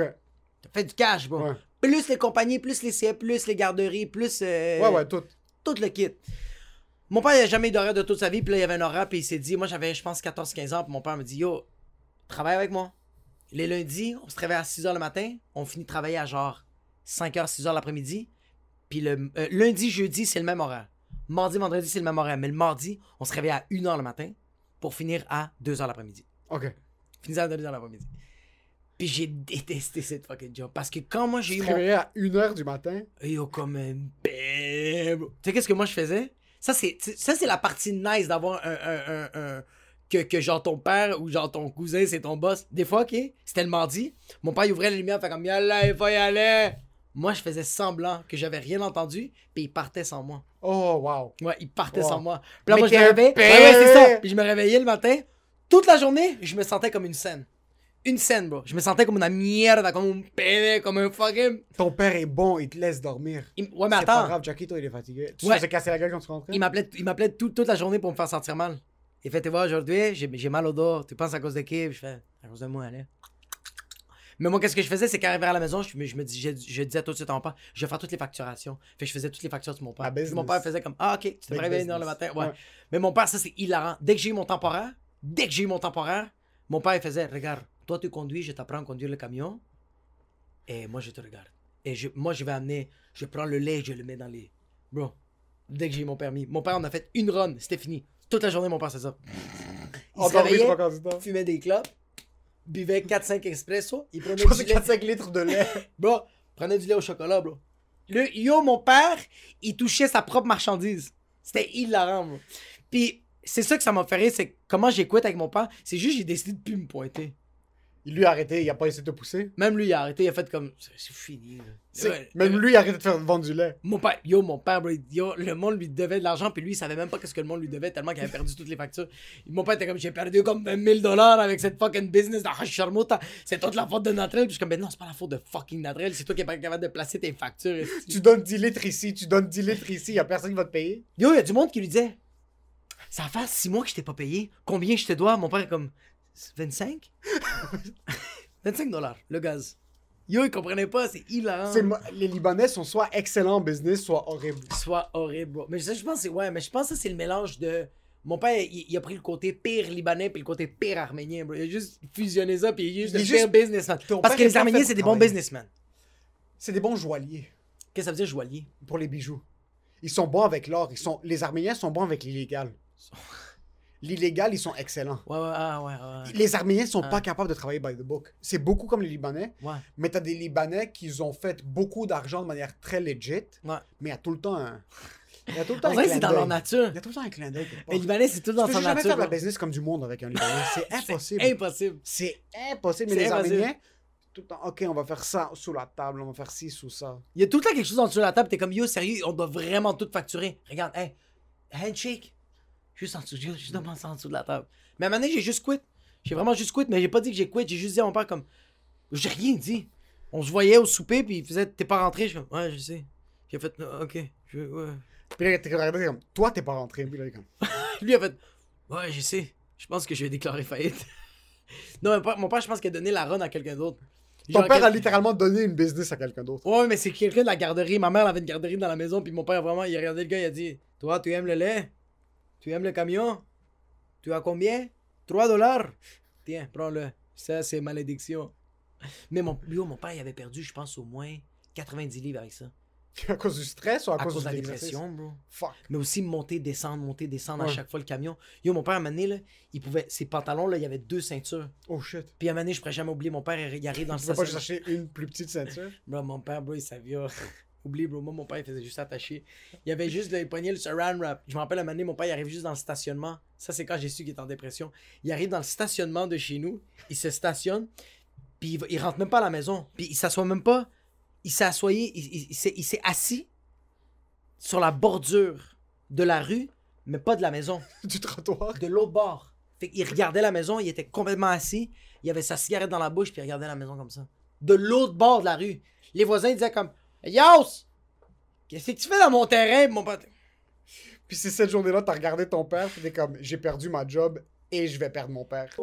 T'as fait du cash, bro. Ouais. Plus les compagnies, plus les CF, plus les garderies, plus euh, Ouais, ouais, tout. tout le kit. Mon père, il a jamais eu d'horaire de toute sa vie, puis là, il y avait un horaire, puis il s'est dit, moi, j'avais, je pense, 14-15 ans, puis mon père me dit, yo, travaille avec moi. Les lundis, on se réveille à 6h le matin, on finit de travailler à genre 5h, 6h l'après-midi, puis le euh, lundi, jeudi, c'est le même horaire. Mardi, vendredi, c'est le même horaire, mais le mardi, on se réveille à 1h le matin pour finir à 2h l'après-midi. Ok. Finir à 2h l'après-midi. Puis j'ai détesté cette fucking job, parce que quand moi, j'ai eu te mon... à 1h du matin? Yo, comme un. Tu sais, qu'est-ce que moi je faisais? Ça, c'est, la partie nice d'avoir un, un, un, un- Que, que genre ton père ou genre ton cousin, c'est ton boss. Des fois, ok, c'était le mardi. Mon père, il ouvrait la lumière, fait comme, yalla, il faut y aller. Moi, je faisais semblant que j'avais rien entendu, puis il partait sans moi. Oh, wow. Ouais, il partait Wow. sans moi. Puis là, Mais moi, je me réveillais. Ouais, ouais, c'est ça. Puis je me réveillais le matin. Toute la journée, je me sentais comme une scène. Une scène, bro. Je me sentais comme une merde, comme un père, comme un fucking. Ton père est bon, il te laisse dormir. Il- Ouais, mais C'est pas attends. grave, Jackie, toi, il est fatigué. Tu Ouais. faisais casser la gueule quand tu rentrais? Il m'appelait, il m'appelait tout- toute la journée pour me faire sentir mal. Il fait, tu vois, aujourd'hui, j'ai, mal au dos. Tu penses à cause de qui? Je fais, à cause de moi, allez. Mais moi, qu'est-ce que je faisais, c'est qu'arrivé à la maison, je, me- je me dis, je, je disais tout de suite à mon père, je vais faire toutes les facturations. Fait je faisais toutes les factures de mon père. Puis mon père faisait comme, ah, ok, tu te réveilles une heure le matin. Ouais. Ouais. Mais mon père, ça, c'est hilarant. Dès que j'ai eu mon temporaire, dès que j'ai eu mon temporaire, mon père, il faisait, regarde, toi, tu conduis, je t'apprends à conduire le camion. Et moi, je te regarde. Et je, moi, je vais amener, je prends le lait, je le mets dans les. Bro, dès que j'ai eu mon permis. Mon père, on a fait une run, c'était fini. Toute la journée, mon père, c'est ça. Il se réveillait, fumait des clopes, buvait 4-5 espresso, il prenait du lait. 4-5 litres de lait. Bro, prenait du lait au chocolat, bro. Le, yo, mon père, il touchait sa propre marchandise. C'était hilarant, bro. Puis, c'est ça que ça m'a fait rire, c'est comment j'écoute avec mon père. C'est juste, j'ai décidé de plus me pointer. Il lui a arrêté, il a pas essayé de te pousser. Même lui, il a arrêté, il a fait comme, c'est fini, Ouais, Même euh, lui, il a arrêté de faire vendre du lait. Mon père, yo, mon père, bro, yo, le monde lui devait de l'argent, puis lui, il savait même pas qu'est-ce que le monde lui devait, tellement qu'il avait perdu toutes les factures. Mon père était comme, j'ai perdu comme 20 000 dollars avec cette fucking business de. C'est toute la faute de Natrel. Puis je suis comme, ben non, c'est pas la faute de fucking Natrel, c'est toi qui es pas capable de placer tes factures. Tu donnes 10 litres ici, tu donnes 10 litres ici, il a personne qui va te payer. Yo, il y a du monde qui lui disait, ça va faire 6 mois que je t'ai pas payé. Combien je te dois? Mon père est comme, 25? 25 dollars, le gaz. Yo, il comprenait pas, c'est hilarant. C'est mo- Les Libanais sont soit excellents en business, soit horribles. soit horrible. bro. Mais ça, je pense que c'est ouais, mais je pense que ça, c'est le mélange de mon père, il, il a pris le côté pire libanais puis le côté pire arménien, bro. Il a juste fusionné ça puis il est juste Il le est pire juste- businessman. Ton Parce père que est les pas arméniens, fait c'est pour des bons travailler. businessmen. C'est des bons joailliers Qu'est-ce que ça veut dire joaillier pour les bijoux. Ils sont bons avec l'or. Ils sont... Les Arméniens sont bons avec l'illégal. L'illégal, ils sont excellents. Ouais ouais ah, ouais ouais. Les Arméniens sont Ah. pas capables de travailler by the book. C'est beaucoup comme les Libanais, Ouais. mais t'as des Libanais qui ont fait beaucoup d'argent de manière très legit, Ouais. mais il y a tout le temps un... Il y a tout le temps que clin c'est dans leur nature. Il y a tout le temps un clin d'œil. Les libanais, c'est tout dans Tu son peux jamais nature. faire de la business comme du monde avec un Libanais. C'est impossible. Impossible. C'est impossible. Mais C'est les. Arméniens, tout le temps, OK, on va faire ça sous la table, on va faire ci, sous ça. Il y a tout le temps quelque chose en dessous de la table, t'es comme yo sérieux, on doit vraiment tout facturer. Regarde, hey, handshake. Juste en dessous, juste en dessous de la table. Mais à un moment donné, j'ai juste quit. J'ai vraiment juste quit, mais j'ai pas dit que j'ai quit. J'ai juste dit à mon père, comme. J'ai rien dit. On se voyait au souper, puis il faisait, t'es pas rentré? Je comme, ouais, je sais. J'ai fait, Ah, ok, je, ouais. Puis là, t'es comme, toi, t'es pas rentré. Puis là, comme, Lui, il a fait, ouais, je sais. Je pense que je vais déclarer faillite. non, mon père, mon père, je pense qu'il a donné la run à quelqu'un d'autre. ton Genre, père a littéralement donné une business à quelqu'un d'autre. Ouais, mais c'est quelqu'un de la garderie. Ma mère elle avait une garderie dans la maison, puis mon père, vraiment, il a regardé le gars, il a dit Toi, tu aimes le lait? Tu aimes le camion? Tu as combien? 3 dollars Tiens, prends-le. Ça, c'est malédiction. Mais mon, lui, oh, mon père, il avait perdu, je pense, au moins 90 livres avec ça. À cause du stress ou à, À cause de la dépression, bro. Fuck. Mais aussi monter, descendre, monter, descendre à chaque fois le camion. Yo, mon père, à un moment donné, là, il pouvait. Ses pantalons, là, il y avait deux ceintures. Oh shit. Puis à un moment donné, je pourrais jamais oublier, mon père, il il arrive dans le Tu peux pas acheter une plus petite ceinture? Bro, mon père, bro, il savait. Oublie, bro. Moi, mon père, il faisait juste attacher. Il avait juste le poignet, le saran wrap. Je me rappelle, un moment donné, mon père, il arrive juste dans le stationnement. Ça, c'est quand j'ai su qu'il était en dépression. Il arrive dans le stationnement de chez nous. Il se stationne. Puis il, va- il rentre même pas à la maison. Puis il s'assoit même pas. Il s'est assoyé. Il, il- il s'est- assis sur la bordure de la rue, mais pas de la maison du trottoir? de l'autre bord. Fait qu'il regardait la maison, il était complètement assis, il avait sa cigarette dans la bouche, puis il regardait la maison comme ça. De l'autre bord de la rue. Les voisins disaient comme Yos! Qu'est-ce que tu fais dans mon terrain, mon pote? Puis c'est cette journée-là, t'as regardé ton père, t'es comme, j'ai perdu ma job et je vais perdre mon père.